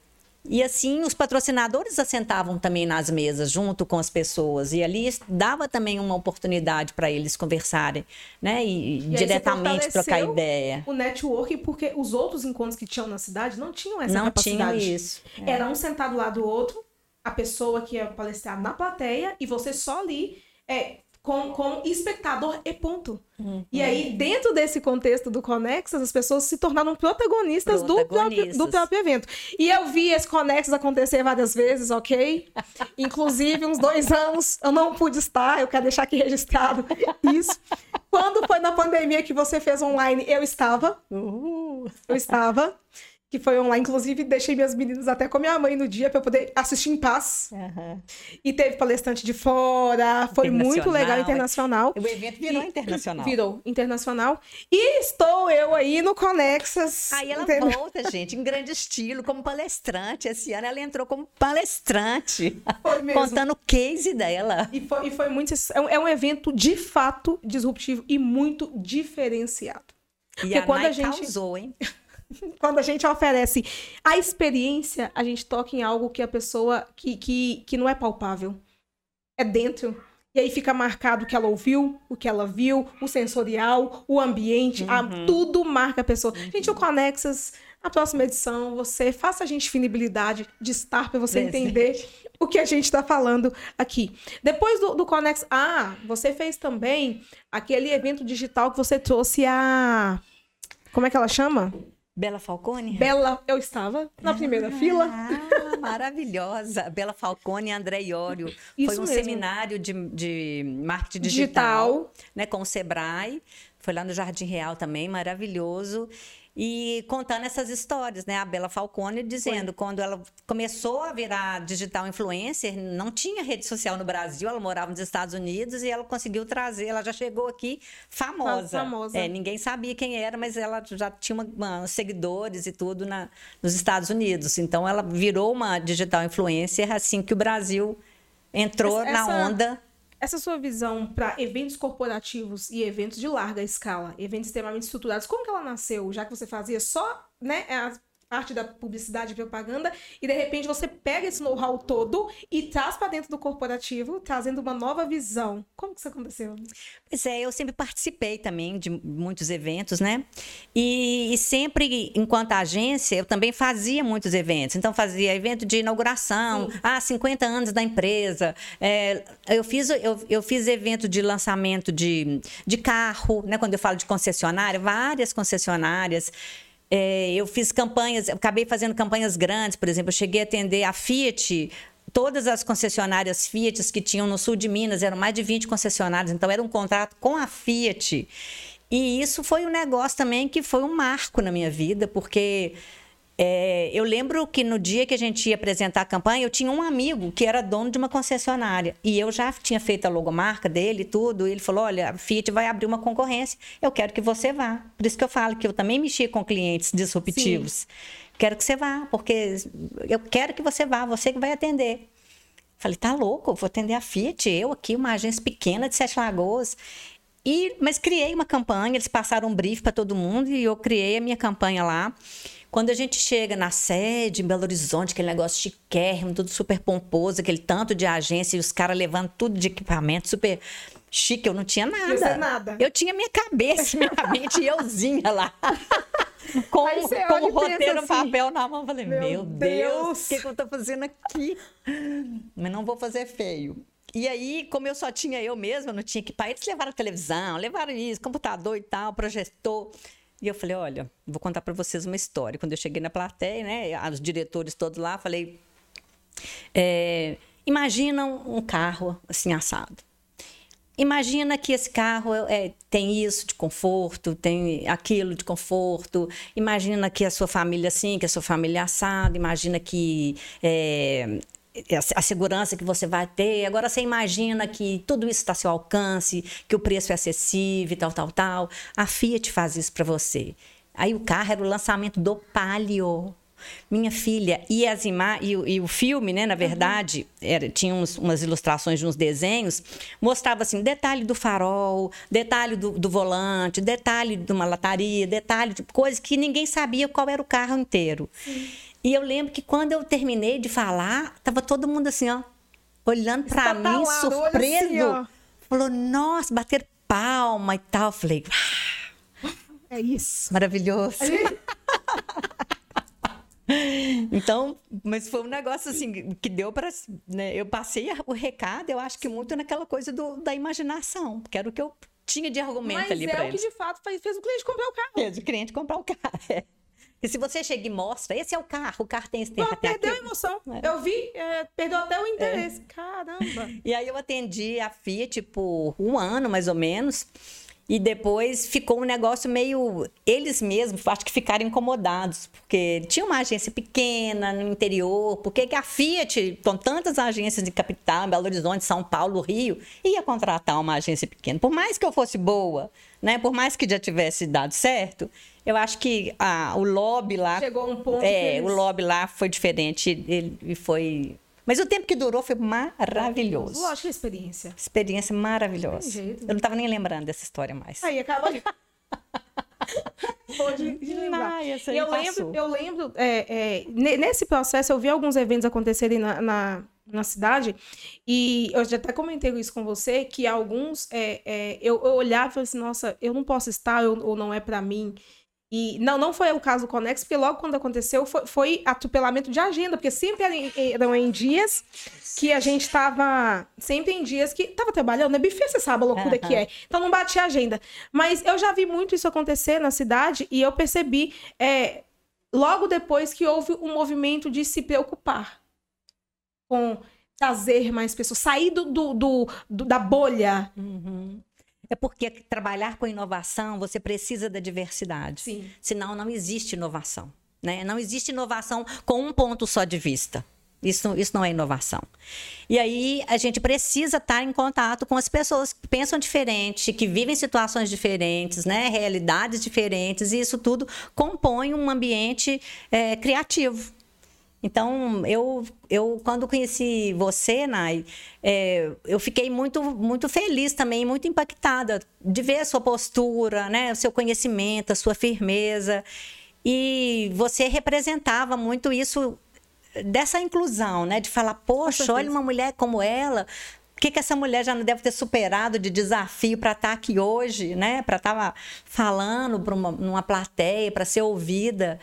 E assim, os patrocinadores assentavam também nas mesas, junto com as pessoas. E ali dava também uma oportunidade para eles conversarem, né? E, E diretamente trocar ideia. O network, porque os outros encontros que tinham na cidade não tinham essa Não tinha capacidade. isso. Era um sentado lá do outro, a pessoa que ia palestrar na plateia e você só ali é, com, com espectador e ponto. Uhum. E aí, dentro desse contexto do Conexas, as pessoas se tornaram protagonistas, Do, próprio, Protagonistas. do próprio evento. E eu vi esse Conexas acontecer várias vezes, ok? Inclusive, uns dois anos eu não pude estar, eu quero deixar aqui registrado isso. Quando foi na pandemia que você fez online, eu estava. Eu estava. Que foi online. Inclusive, deixei minhas meninas até com a minha mãe no dia para poder assistir em paz. Aham. E teve palestrante de fora. Foi muito legal, Internacional. O evento virou E- internacional. Virou internacional. E estou eu aí no Conexas. Aí ela entendeu? volta, gente, em grande estilo, como palestrante. Esse ano ela entrou como palestrante, Foi mesmo. contando o case dela. E foi, e foi muito. É um, é um evento de fato disruptivo e muito diferenciado. E Porque a quando a gente- causou, hein? Quando a gente oferece a experiência, a gente toca em algo que a pessoa que, que, que não é palpável. É dentro. E aí fica marcado o que ela ouviu, o que ela viu, o sensorial, o ambiente, a- Uhum. tudo marca a pessoa. Gente, o Conexas, na próxima edição, você faça a gente finibilidade de estar para você entender o que a gente está falando aqui. Depois do, do Conex, ah, você fez também aquele evento digital que você trouxe a. Como é que ela chama? Bela Falcone? Bela, eu estava na primeira fila. Ah, maravilhosa. Bela Falcone e André Iório. Isso Foi um mesmo. seminário de, de marketing digital, Digital. né, com o Sebrae. Foi lá no Jardim Real também, maravilhoso. E contando essas histórias, né? A Bela Falcone dizendo, quando ela começou a virar digital influencer, não tinha rede social no Brasil, ela morava nos Estados Unidos e ela conseguiu trazer, ela já chegou aqui famosa. Famosa. É, ninguém sabia quem era, mas ela já tinha uma- uma- seguidores e tudo na, nos Estados Unidos. Então ela virou uma digital influencer assim que o Brasil entrou Essa- na onda. Essa sua visão para eventos corporativos e eventos de larga escala, eventos extremamente estruturados, como que ela nasceu? Já que você fazia só né, parte da publicidade e propaganda, e de repente você pega esse know-how todo e traz para dentro do corporativo, trazendo uma nova visão. Como que isso aconteceu? Pois é, eu sempre participei também de muitos eventos, né? E, e sempre, enquanto agência, eu também fazia muitos eventos. Então, fazia evento de inauguração, ah, 50 anos da empresa. É, eu, fiz, eu, eu fiz evento de lançamento de, de carro, né? Quando eu falo de concessionária, várias concessionárias. É, eu fiz campanhas, acabei fazendo campanhas grandes, por exemplo, eu cheguei a atender a Fiat, todas as concessionárias Fiat que tinham no sul de Minas, eram mais de 20 concessionárias, então era um contrato com a Fiat. E isso foi um negócio também que foi um marco na minha vida, porque é, eu lembro que no dia que a gente ia apresentar a campanha, eu tinha um amigo que era dono de uma concessionária. E eu já tinha feito a logomarca dele e tudo. E ele falou: Olha, a Fiat vai abrir uma concorrência, eu quero que você vá. Por isso que eu falo que eu também mexi com clientes disruptivos. Quero que você vá, porque eu quero que você vá, você que vai atender. Falei, tá louco, vou atender a Fiat, eu aqui, uma agência pequena de Sete Lagoas. E, mas criei uma campanha, eles passaram um brief para todo mundo e eu criei a minha campanha lá. Quando a gente chega na sede, em Belo Horizonte, aquele negócio chiquérrimo, tudo super pomposo, aquele tanto de agência e os caras levando tudo de equipamento super chique, eu não tinha nada. Não nada. Eu tinha minha cabeça, minha mente e euzinha lá. com, com o roteiro, assim, papel na mão. Falei, meu, meu Deus, o que, que eu tô fazendo aqui? Mas não vou fazer feio. E aí, como eu só tinha eu mesma, não tinha equipar, eles levaram televisão, levaram isso, computador e tal, projetor. E eu falei, olha, vou contar para vocês uma história. Quando eu cheguei na plateia, né, os diretores todos lá, falei, é, imagina um carro assim assado. Imagina que esse carro é, tem isso de conforto, tem aquilo de conforto. Imagina que a sua família assim, que a sua família é assada. Imagina que é, a segurança que você vai ter. Agora você imagina que tudo isso está ao seu alcance, que o preço é acessível, tal, tal, tal. A Fiat faz isso para você. Aí o carro era o lançamento do Palio. Minha filha, e as ima e, e o filme, né, na uhum. verdade, era, tinha uns, umas ilustrações de uns desenhos, mostrava assim, detalhe do farol, detalhe do, do volante, detalhe de uma lataria, detalhe de coisas que ninguém sabia qual era o carro inteiro. Sim. E eu lembro que quando eu terminei de falar, tava todo mundo assim, ó, olhando para mim, surpreso. Assim, Falou, nossa, bater palma e tal. falei, ah, é isso. Maravilhoso. então, mas foi um negócio assim que deu para, né, eu passei o recado, eu acho que muito naquela coisa do, da imaginação, que era o que eu tinha de argumento mas ali para. Mas é o que de fato fez, fez o cliente comprar o carro. Fez o cliente comprar o carro. É. E se você chega e mostra, esse é o carro, o carro tem esse tempo. até perdeu aqui. a emoção. É. Eu vi, é, perdeu até o interesse. É. Caramba. E aí eu atendi a Fiat por um ano, mais ou menos. E depois ficou um negócio meio. Eles mesmos, acho que ficaram incomodados, porque tinha uma agência pequena no interior, por que a Fiat, com tantas agências de capital, Belo Horizonte, São Paulo, Rio, ia contratar uma agência pequena? Por mais que eu fosse boa, né? por mais que já tivesse dado certo, eu acho que a, o lobby lá. Chegou um ponto. É, eles... o lobby lá foi diferente, ele foi mas o tempo que durou foi maravilhoso. Lógico, experiência. Experiência maravilhosa. Eu não estava nem lembrando dessa história mais. Aí acaba de. Pode lembrar. Ah, eu, lembro, eu lembro, é, é, nesse processo, eu vi alguns eventos acontecerem na, na, na, cidade, e eu já até comentei isso com você, que alguns é, é eu, eu olhava e falei assim, nossa, eu não posso estar, ou não é para mim. E não, não foi o caso do Conex, porque logo quando aconteceu foi, foi atropelamento de agenda, porque sempre eram em dias que a gente estava. Sempre em dias que estava trabalhando, né? Buffet, você sabe a loucura uhum. que é. Então não batia agenda. Mas eu já vi muito isso acontecer na cidade e eu percebi é, logo depois que houve um movimento de se preocupar com trazer mais pessoas, sair do, do, do, do da bolha. Uhum. É porque trabalhar com inovação, você precisa da diversidade. Sim. Senão não existe inovação. Né? Não existe inovação com um ponto só de vista. Isso, isso não é inovação. E aí a gente precisa estar em contato com as pessoas que pensam diferente, que vivem situações diferentes, né? realidades diferentes, e isso tudo compõe um ambiente é, criativo. Então, eu, eu quando conheci você, Nai, é, eu fiquei muito, muito feliz também, muito impactada de ver a sua postura, né, o seu conhecimento, a sua firmeza. E você representava muito isso dessa inclusão, né, de falar, poxa, olha uma mulher como ela, o que, que essa mulher já não deve ter superado de desafio para estar tá aqui hoje, né? Para estar tá falando para uma numa plateia, para ser ouvida.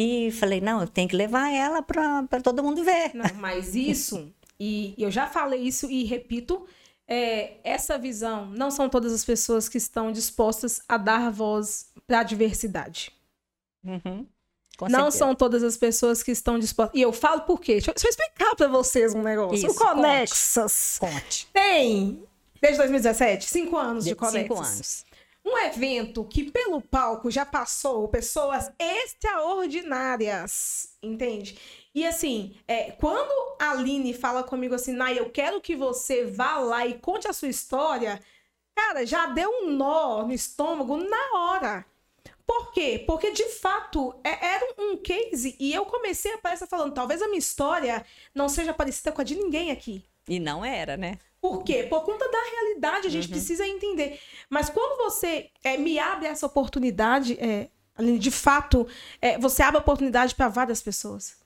E falei, não, eu tenho que levar ela para todo mundo ver. Não, mas isso, e eu já falei isso e repito, é, essa visão, não são todas as pessoas que estão dispostas a dar voz para a diversidade. Uhum. não são todas as pessoas que estão dispostas. E eu falo por quê? Deixa eu, deixa eu explicar para vocês um negócio. Isso, o Conexas conte, tem, desde 2017, cinco anos de, de Conexas. Cinco anos. Um evento que pelo palco já passou pessoas extraordinárias, entende? E assim, é, quando a Aline fala comigo assim, Nai, eu quero que você vá lá e conte a sua história, cara, já deu um nó no estômago na hora. Por quê? Porque de fato é, era um case e eu comecei a palestra falando, talvez a minha história não seja parecida com a de ninguém aqui. E não era, né? Por quê? Por conta da realidade, a gente uhum. precisa entender. Mas quando você é, me abre essa oportunidade, é, de fato, é, você abre a oportunidade para várias pessoas.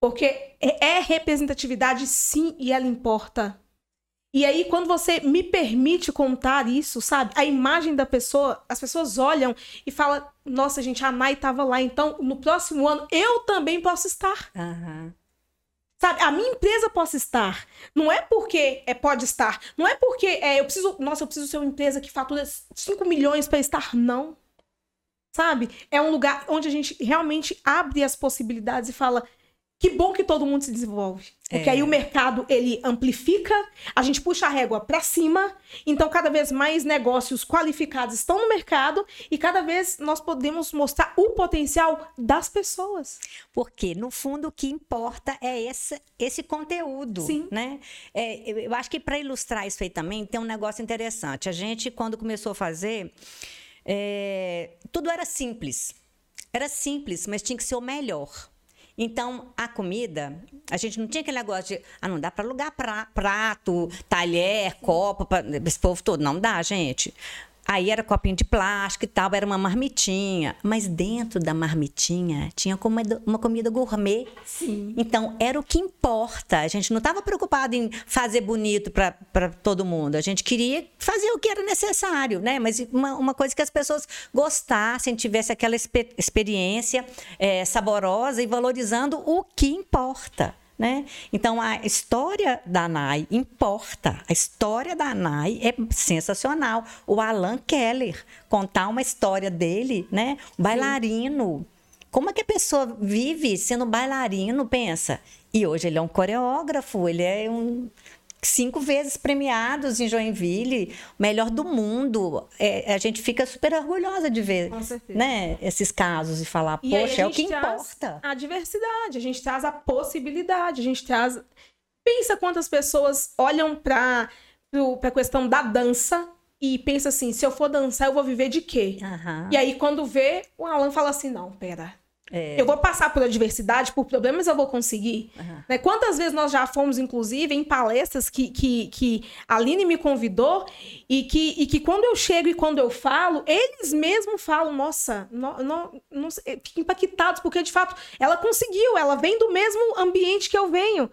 Porque é, é representatividade, sim, e ela importa. E aí, quando você me permite contar isso, sabe? A imagem da pessoa, as pessoas olham e falam: Nossa, gente, a Nai estava lá, então no próximo ano eu também posso estar. Uhum. Sabe, a minha empresa possa estar. Não é porque é pode estar. Não é porque é, eu preciso. Nossa, eu preciso ser uma empresa que fatura 5 milhões para estar. Não. Sabe? É um lugar onde a gente realmente abre as possibilidades e fala: que bom que todo mundo se desenvolve. Porque é. aí o mercado ele amplifica, a gente puxa a régua para cima, então cada vez mais negócios qualificados estão no mercado e cada vez nós podemos mostrar o potencial das pessoas. Porque no fundo o que importa é esse, esse conteúdo, Sim. né? É, eu acho que para ilustrar isso aí também tem um negócio interessante. A gente quando começou a fazer, é, tudo era simples. Era simples, mas tinha que ser o melhor. Então, a comida, a gente não tinha aquele negócio de, ah, não dá para alugar pra, prato, talher, copo, pra, esse povo todo. Não dá, gente. Aí era copinho de plástico e tal, era uma marmitinha. Mas dentro da marmitinha tinha comida, uma comida gourmet. Sim. Então, era o que importa. A gente não estava preocupado em fazer bonito para todo mundo. A gente queria fazer o que era necessário, né? Mas uma, uma coisa que as pessoas gostassem, tivesse aquela experiência é, saborosa e valorizando o que importa. Né? Então a história da Nai importa. A história da Nai é sensacional. O Alan Keller contar uma história dele, né? bailarino. Como é que a pessoa vive sendo bailarino, pensa? E hoje ele é um coreógrafo, ele é um cinco vezes premiados em Joinville, melhor do mundo. É, a gente fica super orgulhosa de ver né, esses casos e falar, e poxa, é o que importa. A diversidade, a gente traz a possibilidade, a gente traz. Pensa quantas pessoas olham para a questão da dança e pensa assim: se eu for dançar, eu vou viver de quê? Uhum. E aí, quando vê, o Alan fala assim: não, pera é. Eu vou passar por adversidade, por problemas, eu vou conseguir. Uhum. Né? Quantas vezes nós já fomos, inclusive, em palestras que, que, que a Aline me convidou e que, e que quando eu chego e quando eu falo, eles mesmos falam, nossa, não, não, fiquem impactados, porque de fato ela conseguiu, ela vem do mesmo ambiente que eu venho.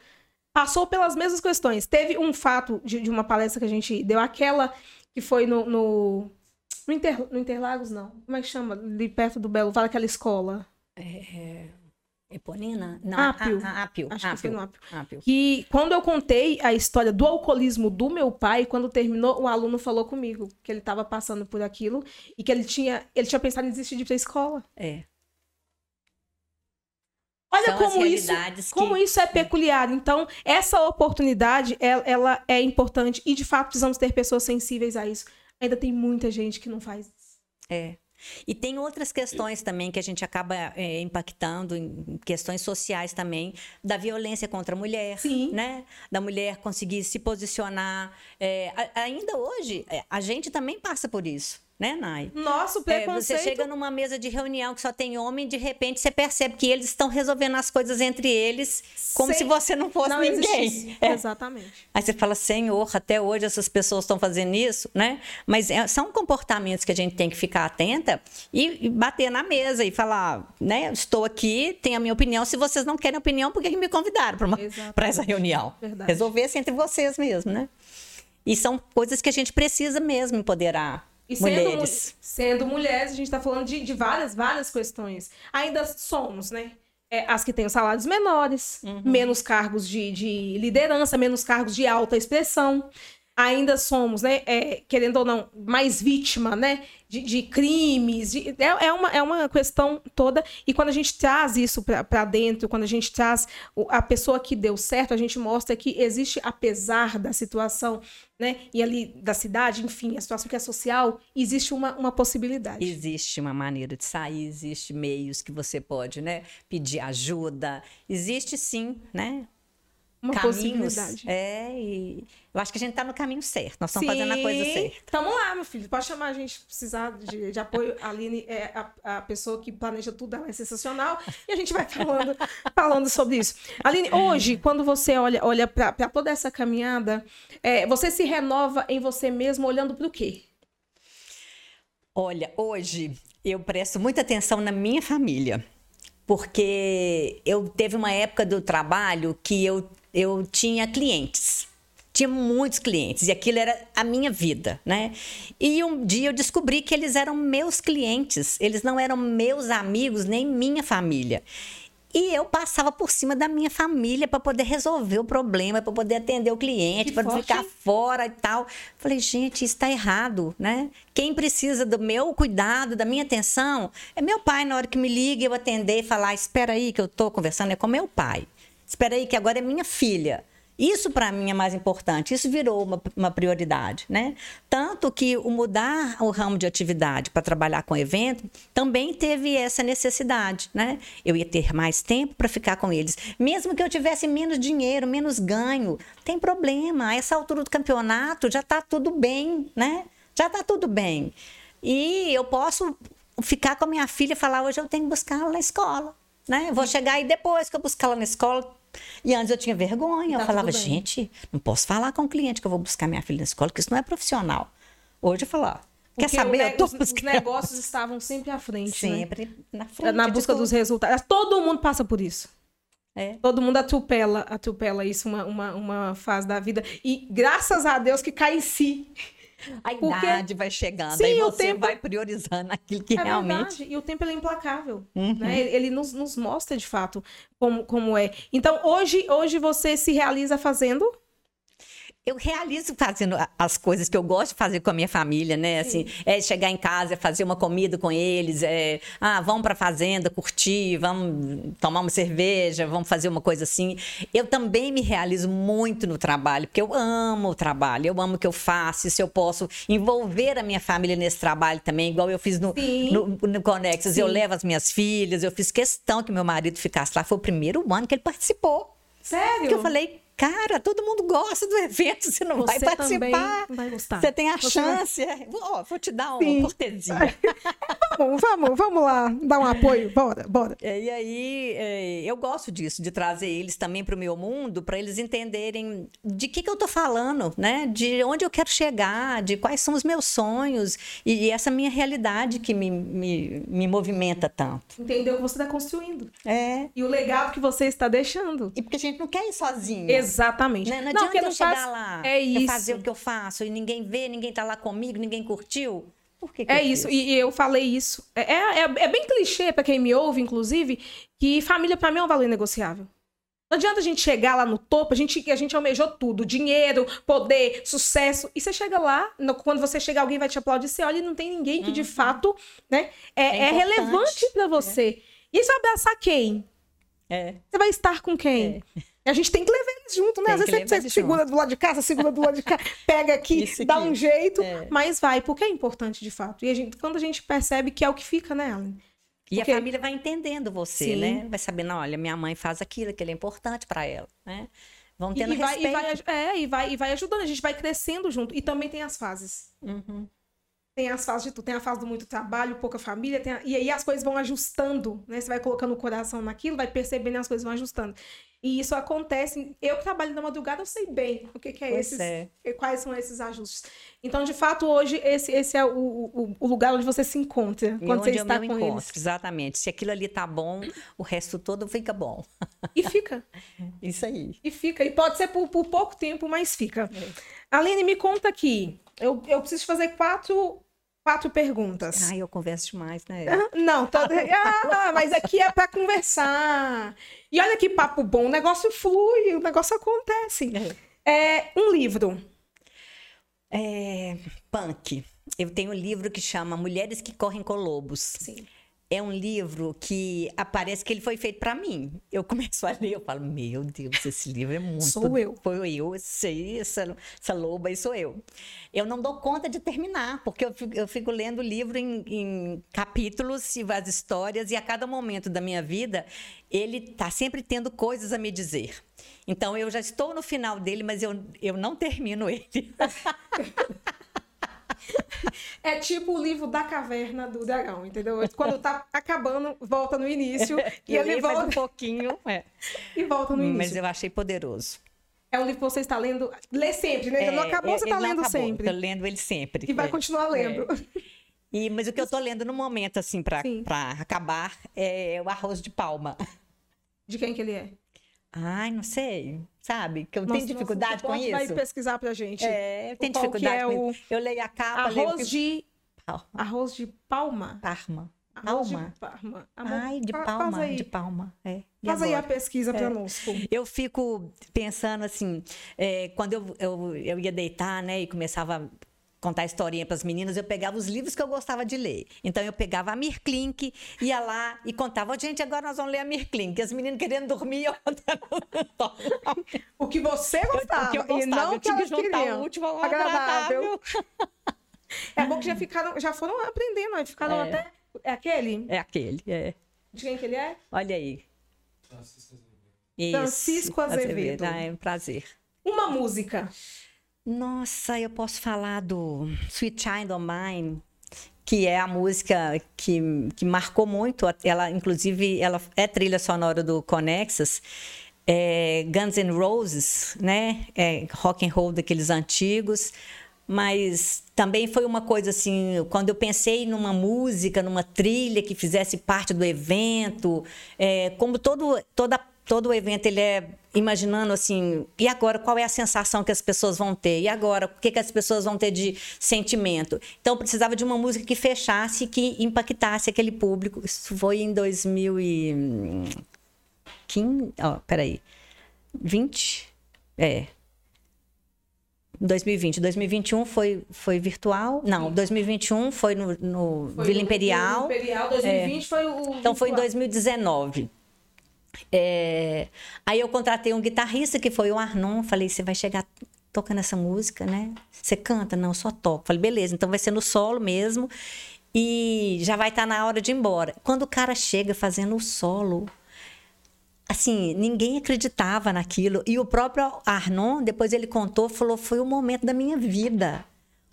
Passou pelas mesmas questões. Teve um fato de, de uma palestra que a gente deu, aquela que foi no, no no, Inter, no Interlagos, não. Como é que chama? Ali perto do Belo Vale, aquela escola. É, Eponina? Não, Ápio. A, a, Ápio. Acho Ápio. que foi no Ápio. Ápio. E quando eu contei a história do alcoolismo do meu pai, quando terminou, o aluno falou comigo que ele estava passando por aquilo e que ele tinha, ele tinha pensado em desistir de ir para a escola. É. Olha São como isso, que... como isso é peculiar. Então, essa oportunidade, ela, ela é importante e, de fato, precisamos ter pessoas sensíveis a isso. Ainda tem muita gente que não faz isso. É. E tem outras questões também que a gente acaba é, impactando, em questões sociais também, da violência contra a mulher, Sim. né? Da mulher conseguir se posicionar. É, ainda hoje, é, a gente também passa por isso né, Nai? Nosso preconceito. É, você chega numa mesa de reunião que só tem homem, de repente você percebe que eles estão resolvendo as coisas entre eles, como Sem... se você não fosse não ninguém. É. Exatamente. Aí você fala, Senhor, até hoje essas pessoas estão fazendo isso, né? Mas é, são comportamentos que a gente tem que ficar atenta e, e, bater na mesa e falar, né? Estou aqui, tenho a minha opinião. Se vocês não querem opinião, por que me convidaram para essa reunião? Verdade. Resolver-se entre vocês mesmo, né? E são coisas que a gente precisa mesmo empoderar e sendo mulheres. sendo mulheres, a gente está falando de, de, várias, várias questões. Ainda somos, né? É, as que têm os salários menores, uhum. menos cargos de, de liderança, menos cargos de alta expressão ainda somos, né, é, querendo ou não, mais vítima, né, de, de crimes. De, é, é, uma, é uma questão toda. E quando a gente traz isso para dentro, quando a gente traz a pessoa que deu certo, a gente mostra que existe, apesar da situação, né, e ali da cidade, enfim, a situação que é social, existe uma, uma possibilidade. Existe uma maneira de sair, existe meios que você pode, né, pedir ajuda. Existe sim, né? Uma caminhos. possibilidade. É, e eu acho que a gente está no caminho certo. Nós estamos fazendo a coisa certa. Tamo lá, meu filho. Pode chamar a gente se precisar de, de apoio. A Aline é a, a pessoa que planeja tudo, ela é sensacional. E a gente vai falando, falando sobre isso. Aline, hoje, quando você olha, olha para toda essa caminhada, é, você se renova em você mesmo olhando para o quê? Olha, hoje eu presto muita atenção na minha família. Porque eu teve uma época do trabalho que eu eu tinha clientes. Tinha muitos clientes e aquilo era a minha vida, né? E um dia eu descobri que eles eram meus clientes, eles não eram meus amigos nem minha família. E eu passava por cima da minha família para poder resolver o problema, para poder atender o cliente, para não ficar fora e tal. Falei, gente, isso está errado, né? Quem precisa do meu cuidado, da minha atenção, é meu pai. Na hora que me liga, eu atender e falar: espera aí que eu estou conversando, é com meu pai. Espera aí, que agora é minha filha. Isso para mim é mais importante, isso virou uma, uma, prioridade, né? Tanto que o mudar o ramo de atividade para trabalhar com evento também teve essa necessidade, né? Eu ia ter mais tempo para ficar com eles, mesmo que eu tivesse menos dinheiro, menos ganho, tem problema. A essa altura do campeonato já está tudo bem, né? Já está tudo bem. E eu posso ficar com a minha filha e falar hoje eu tenho que buscar ela na escola, né? Vou chegar aí depois que eu buscar ela na escola, e antes eu tinha vergonha. Tá eu falava, gente, não posso falar com o cliente que eu vou buscar minha filha na escola, porque isso não é profissional. Hoje eu falo, ó, Quer saber? os, os, negócios estavam sempre à frente. Né? Sempre né? na frente. Na busca dos resultados. Todo mundo passa por isso. É. Todo mundo atropela, atropela isso, uma, uma, uma fase da vida. E graças a Deus que cai em si. A Porque... idade vai chegando, Sim, aí você tempo... vai priorizando aquilo que é realmente. Verdade. E o tempo é implacável. Uhum. Né? Ele, ele nos, nos, mostra de fato como, como é. Então, hoje, hoje você se realiza fazendo eu realizo fazendo as coisas que eu gosto de fazer com a minha família, né? Assim, é chegar em casa, fazer uma comida com eles, é, ah, vamos para a fazenda curtir, vamos tomar uma cerveja, vamos fazer uma coisa assim. Eu também me realizo muito no trabalho, porque eu amo o trabalho, eu amo o que eu faço, se eu posso envolver a minha família nesse trabalho também, igual eu fiz no, no, no Conexas, eu levo as minhas filhas, eu fiz questão que meu marido ficasse lá, foi o primeiro ano que ele participou. Sério? Que eu falei, Cara, todo mundo gosta do evento, você não você vai participar. Vai gostar. Você tem a você chance. Vai... Oh, vou te dar uma Sim. cortesia. vamos, vamos, vamos lá, dar um apoio. Bora, bora. E aí, é, eu gosto disso, de trazer eles também para o meu mundo, para eles entenderem de que, que eu estou falando, né? De onde eu quero chegar, de quais são os meus sonhos e, e essa minha realidade que me, me, me movimenta tanto. Entendeu o que você está construindo. É. E o legado que você está deixando. E porque a gente não quer ir sozinho. Exatamente. Né? Não, não adianta eu chegar faz... lá, é isso. fazer o que eu faço e ninguém vê, ninguém tá lá comigo, ninguém curtiu. Por que, que é isso, e, e, eu falei isso. É, é, é, é bem clichê para quem me ouve, inclusive, que família para mim é um valor negociável. Não adianta a gente chegar lá no topo, a gente, a gente almejou tudo: dinheiro, poder, sucesso. E você chega lá, no, quando você chega, alguém vai te aplaudir, você olha e não tem ninguém que uhum. de fato né, é, é, é relevante para você. E aí você vai abraçar quem? É. Você vai estar com quem? É. A gente tem que levar eles junto, né? Tem Às vezes você, segura do lado de cá, você segura do lado de cá, pega aqui, dá um jeito, é. mas vai, porque é importante de fato. E a gente, quando a gente percebe que é o que fica, né, Ellen? E porque... a família vai entendendo você, Sim. né? Vai sabendo, olha, minha mãe faz aquilo, aquilo é importante para ela, né? Vão tendo e, vai, respeito. E vai, é, e vai, e vai ajudando, a gente vai crescendo junto. E também tem as fases. Uhum. Tem as fases de tudo. Tem a fase do muito trabalho, pouca família, a... e aí as coisas vão ajustando, né? Você vai colocando o coração naquilo, vai percebendo e as coisas vão ajustando. E isso acontece. Eu que trabalho na madrugada, eu sei bem o que, que é esses. É. Quais são esses ajustes. Então, de fato, hoje, esse, esse é o, o, o lugar onde você se encontra. E quando você está com encontro, eles. Exatamente. Se aquilo ali tá bom, o resto todo fica bom. E fica. isso aí. E fica. E pode ser por, por pouco tempo, mas fica. É. Aline, me conta aqui. Eu, eu preciso fazer quatro quatro perguntas. Ai, eu converso demais, né? Não, tô... ah, mas aqui é para conversar. E olha que papo bom, o negócio flui, o negócio acontece. É, um livro. É, punk. Eu tenho um livro que chama Mulheres que Correm com Lobos. Sim. É um livro que aparece que ele foi feito para mim. Eu começo a ler, eu falo, meu Deus, esse livro é muito. Sou eu. Foi eu, sei, essa, essa loba aí sou eu. Eu não dou conta de terminar, porque eu fico, eu fico lendo o livro em, em capítulos e as histórias, e a cada momento da minha vida, ele está sempre tendo coisas a me dizer. Então eu já estou no final dele, mas eu, eu não termino ele. É tipo o livro da caverna do dragão, entendeu? Quando tá acabando, volta no início. e ele volta um pouquinho. É. E volta no início. Mas eu achei poderoso. É um livro que você está lendo, lê sempre, né? É, não acabou, você está lendo acabou, sempre. Estou lendo ele sempre. E vai é. continuar lendo. É. E, mas o que eu estou lendo no momento, assim, para acabar, é o Arroz de Palma. De quem que ele é? Ai, não sei. Sabe? Que eu nossa, tenho dificuldade nossa, com isso. vai pesquisar pra gente. É, eu tenho dificuldade é com o... isso. Eu leio a capa. Arroz leio... de. Palma. Arroz de palma? Parma. Arroz palma. de palma. Amor, Ai, de palma. De palma. É. Faz aí a pesquisa é. para nós. Eu fico pensando assim, é, quando eu, eu, eu ia deitar, né, e começava contar historinha para as meninas, eu pegava os livros que eu gostava de ler. Então eu pegava a Mirklink, ia lá e contava, gente, agora nós vamos ler a Mirklink. As meninas querendo dormir, eu O que você gostava, o que eu gostava. e não eu que elas queriam. O último agradável. É bom que já ficaram, já foram aprendendo, ficaram é. até é aquele? É aquele, é. De quem que ele é? Olha aí. Francisco Azevedo. Francisco Azevedo. Ah, é um prazer. Uma música. Nossa, eu posso falar do Sweet Child of Mine, que é a música que, que marcou muito. Ela, inclusive, ela é trilha sonora do Conexus. É Guns N' Roses, né? É rock and roll daqueles antigos. Mas também foi uma coisa assim, quando eu pensei numa música, numa trilha que fizesse parte do evento, é, como todo, toda todo o evento ele é imaginando assim, e agora qual é a sensação que as pessoas vão ter? E agora, o que, que as pessoas vão ter de sentimento? Então, precisava de uma música que fechasse, que impactasse aquele público. Isso foi em 2015, ó, oh, peraí, 20? É, 2020. 2021 foi, foi virtual. Não, 2021 foi no, no foi Vila Imperial. Vila Imperial, 2020 é. foi o. Então virtual. foi em 2019. É, aí eu contratei um guitarrista que foi o Arnon. Falei, você vai chegar tocando essa música, né? Você canta? Não, só toco. Falei, beleza, então vai ser no solo mesmo. E já vai estar tá na hora de ir embora. Quando o cara chega fazendo o solo, assim, ninguém acreditava naquilo. E o próprio Arnon, depois ele contou, falou: foi o momento da minha vida.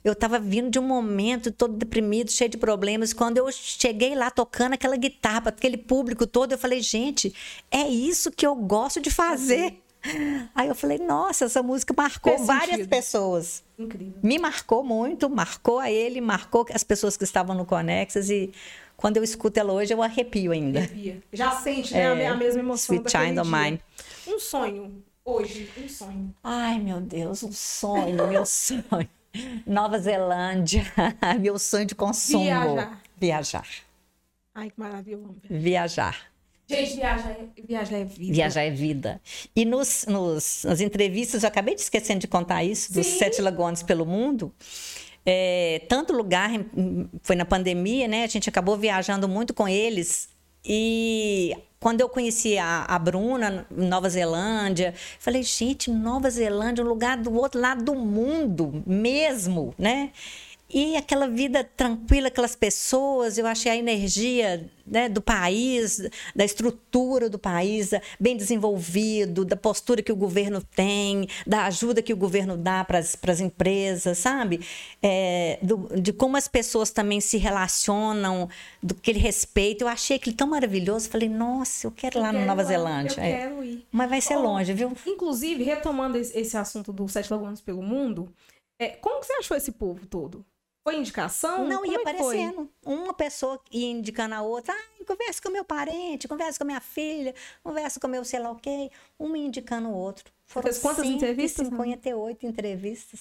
Eu estava vindo de um momento todo deprimido, cheio de problemas. Quando eu cheguei lá tocando aquela guitarra para aquele público todo, eu falei, gente, é isso que eu gosto de fazer. Aí eu falei, nossa, essa música marcou Fez várias sentido. pessoas. Incrível. Me marcou muito, marcou a ele, marcou as pessoas que estavam no Conexas e quando eu escuto ela hoje, eu arrepio ainda. Arrepia. Já sente, né? É, a mesma emoção Sweet Child of Mine. Um sonho, hoje, um sonho. Ai, meu Deus, um sonho, meu sonho. Nova Zelândia, meu sonho de consumo. Viajar. Viajar. Ai, que maravilha. Viajar. Gente, viajar é, viajar é vida. Viajar é vida. E nos, nos, nas entrevistas, eu acabei de esquecendo de contar isso, dos Sim. Sete Lagoas pelo Mundo. É, tanto lugar, foi na pandemia, né? A gente acabou viajando muito com eles. E quando eu conheci a, a Bruna, Nova Zelândia, falei, gente, Nova Zelândia, um lugar do outro lado do mundo mesmo, né? E aquela vida tranquila, aquelas pessoas, eu achei a energia né, do país, da estrutura do país bem desenvolvido, da postura que o governo tem, da ajuda que o governo dá para as empresas, sabe? É, do, de como as pessoas também se relacionam, do que ele respeita. Eu achei aquilo tão maravilhoso. Falei, nossa, eu quero ir lá na Nova lá, Zelândia. Eu é. quero ir. Mas vai ser oh, longe, viu? Inclusive, retomando esse assunto do Sete Lagoas pelo Mundo, é, como que você achou esse povo todo? Foi indicação? Não, Como ia é aparecendo. Foi? Uma pessoa ia indicando a outra. Ah, conversa com meu parente, conversa com minha filha, conversa com meu sei lá o quê. Uma indicando o outro. Foram Fez quantas entrevistas? 58 entrevistas.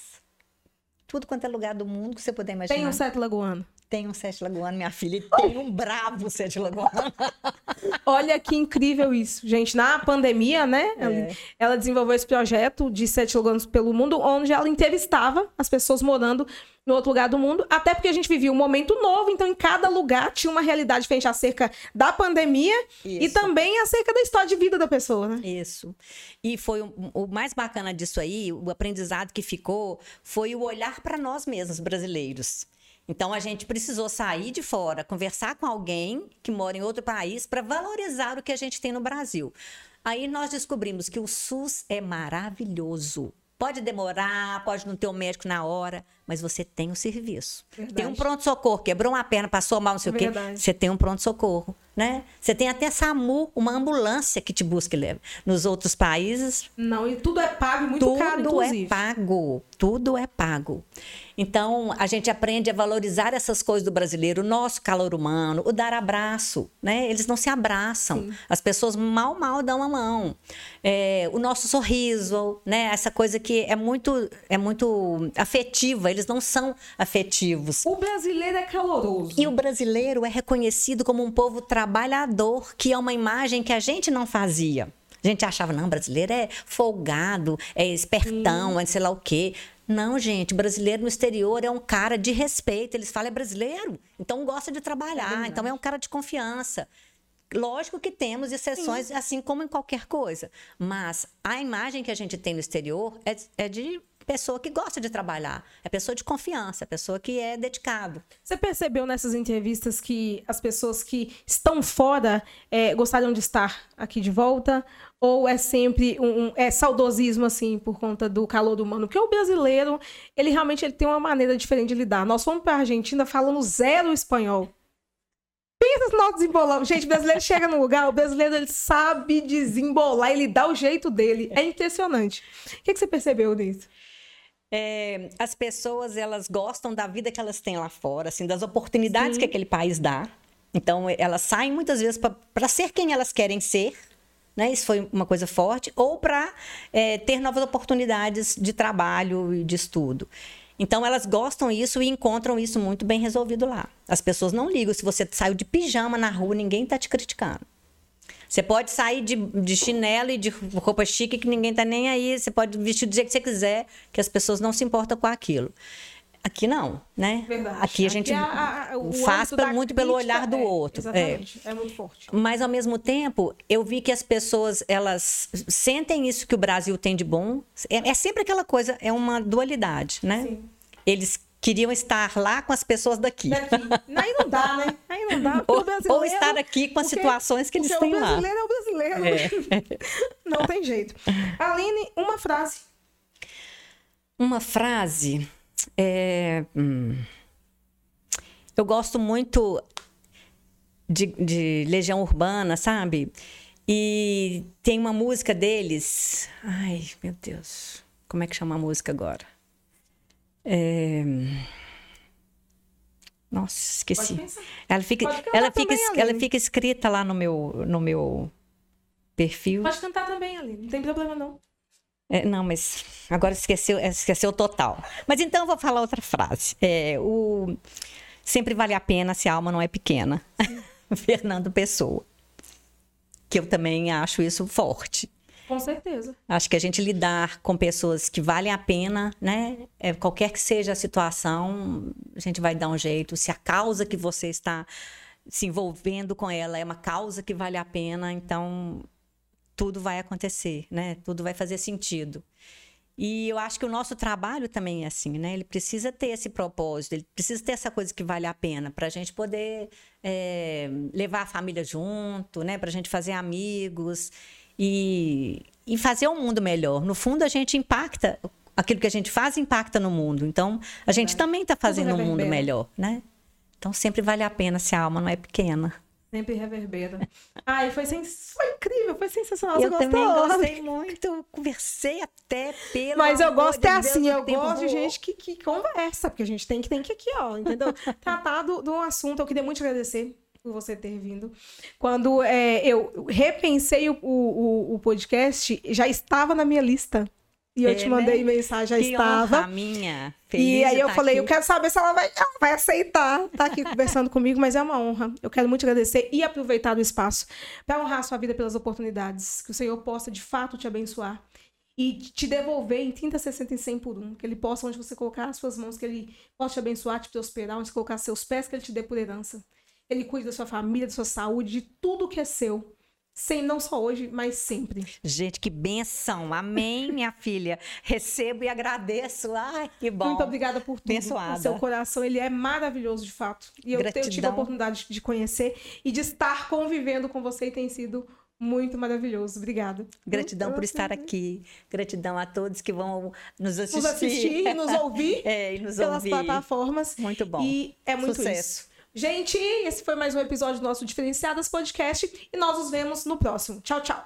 Tudo quanto é lugar do mundo que você puder imaginar. Tem um Sete Lagoano? Tem um sete lagoano, minha filha, tem um bravo sete lagoano. Olha que incrível isso, gente. Na pandemia, né? É. Ela desenvolveu esse projeto de sete lagoanos pelo mundo, onde ela entrevistava as pessoas morando no outro lugar do mundo, até porque a gente vivia um momento novo, então em cada lugar tinha uma realidade diferente acerca da pandemia Isso. e também acerca da história de vida da pessoa, né? Isso. E foi o, o mais bacana disso aí, o aprendizado que ficou, foi o olhar para nós mesmos, brasileiros. Então a gente precisou sair de fora, conversar com alguém que mora em outro país para valorizar o que a gente tem no Brasil. Aí nós descobrimos que o SUS é maravilhoso. Pode demorar, pode não ter um médico na hora, mas você tem o serviço. Verdade. Tem um pronto-socorro, quebrou uma perna, passou mal, não sei Verdade. o quê. Você tem um pronto-socorro, né? Você tem até SAMU, uma ambulância que te busca e leva. Nos outros países... Não, e tudo é pago, muito tudo caro, Tudo é pago, tudo é pago. Então, a gente aprende a valorizar essas coisas do brasileiro, o nosso calor humano, o dar abraço, né? Eles não se abraçam. Sim. As pessoas mal, mal dão a mão. É, o nosso sorriso, né? Essa coisa que é muito, é muito afetiva. Eles não são afetivos. O brasileiro é caloroso. E o brasileiro é reconhecido como um povo trabalhador, que é uma imagem que a gente não fazia. A gente achava, não, brasileiro é folgado, é espertão, é sei lá o quê. Não, gente, brasileiro no exterior é um cara de respeito. Eles falam é brasileiro, então gosta de trabalhar, é então é um cara de confiança. Lógico que temos exceções, Sim. assim como em qualquer coisa. Mas a imagem que a gente tem no exterior é, é de pessoa que gosta de trabalhar, é pessoa de confiança, é pessoa que é dedicado. Você percebeu nessas entrevistas que as pessoas que estão fora é, gostariam de estar aqui de volta? Ou é sempre um, um, é saudosismo, assim, por conta do calor humano? Porque o brasileiro, ele realmente ele tem uma maneira diferente de lidar. Nós fomos para a Argentina falando zero espanhol. Pensa se nós desembolamos. Gente, o brasileiro chega no lugar, o brasileiro ele sabe desembolar, ele dá o jeito dele. É impressionante. O que, que você percebeu nisso? É, as pessoas elas gostam da vida que elas têm lá fora, assim, das oportunidades Sim. que aquele país dá. Então elas saem muitas vezes para ser quem elas querem ser, né? Isso foi uma coisa forte, ou para é, ter novas oportunidades de trabalho e de estudo. Então elas gostam isso e encontram isso muito bem resolvido lá. As pessoas não ligam se você saiu de pijama na rua, ninguém está te criticando. Você pode sair de, de chinelo e de roupa chique que ninguém tá nem aí. Você pode vestir do jeito que você quiser, que as pessoas não se importam com aquilo. Aqui não, né? Verdade. Aqui a gente Aqui a, a, faz muito pelo olhar do é, outro. Exatamente. É. é muito forte. Mas ao mesmo tempo, eu vi que as pessoas elas sentem isso que o Brasil tem de bom. É, é sempre aquela coisa, é uma dualidade, né? Sim. Eles queriam estar lá com as pessoas daqui. daqui. Aí não dá, né? Aí não dá. Ou, ou, estar aqui com as porque, situações que eles têm lá. O brasileiro é o brasileiro. É. não tem jeito. Aline, uma frase. Uma frase. É... Hum. Eu gosto muito de, de Legião Urbana, sabe? E tem uma música deles. Ai, meu Deus. Como é que chama a música agora? É... Nossa, esqueci. Ela fica, ela fica, ela fica escrita lá no meu, no meu perfil. Pode cantar também, ali, não tem problema não. É, não, mas agora esqueceu, esqueceu total. Mas então eu vou falar outra frase. É, o sempre vale a pena se a alma não é pequena. Fernando Pessoa. Que eu também acho isso forte. Com certeza. Acho que a gente lidar com pessoas que valem a pena, né? É, qualquer que seja a situação, a gente vai dar um jeito. Se a causa que você está se envolvendo com ela é uma causa que vale a pena, então tudo vai acontecer, né? Tudo vai fazer sentido. E eu acho que o nosso trabalho também é assim, né? Ele precisa ter esse propósito, ele precisa ter essa coisa que vale a pena para a gente poder é, levar a família junto, né? Para a gente fazer amigos e, e fazer um mundo melhor. No fundo, a gente impacta, aquilo que a gente faz impacta no mundo. Então, a gente também está fazendo um mundo melhor, né? Então, sempre vale a pena se a alma não é pequena. Sempre reverbera. Ai, foi, sens... foi incrível, foi sensacional. Eu também gostei muito, conversei até pelo. Mas eu gosto é assim, eu gosto de gente que, que conversa, porque a gente tem que tem que aqui, ó, entendeu? Tratar do, do assunto, eu queria muito agradecer por você ter vindo. Quando é, eu repensei o, o, o podcast, já estava na minha lista E eu é, te mandei né? mensagem, já que estava. Minha. Feliz e aí eu tá falei, aqui. eu quero saber se ela vai, ela vai aceitar tá aqui conversando comigo, mas é uma honra. Eu quero muito agradecer e aproveitar o espaço para honrar a sua vida pelas oportunidades. Que o Senhor possa, de fato, te abençoar e te devolver em 30, 60 e 100 por um. Que ele possa, onde você colocar as suas mãos, que ele possa te abençoar, te prosperar, onde você colocar seus pés, que ele te dê por herança. Ele cuide da sua família, da sua saúde, de tudo que é seu. Sem, não só hoje, mas sempre. Gente, que benção. Amém, minha filha. Recebo e agradeço. Ai, que bom. Muito obrigada por tudo. Abençoada. O seu coração, ele é maravilhoso, de fato. E eu, eu tive a oportunidade de conhecer e de estar convivendo com você e tem sido muito maravilhoso. Obrigada. Gratidão por estar aqui. Gratidão a todos que vão nos assistir. Nos assistir e nos ouvir. é, e nos pelas ouvir. plataformas. Muito bom. E é muito Sucesso. isso. Gente, esse foi mais um episódio do nosso Diferenciadas Podcast e nós nos vemos no próximo. Tchau, tchau.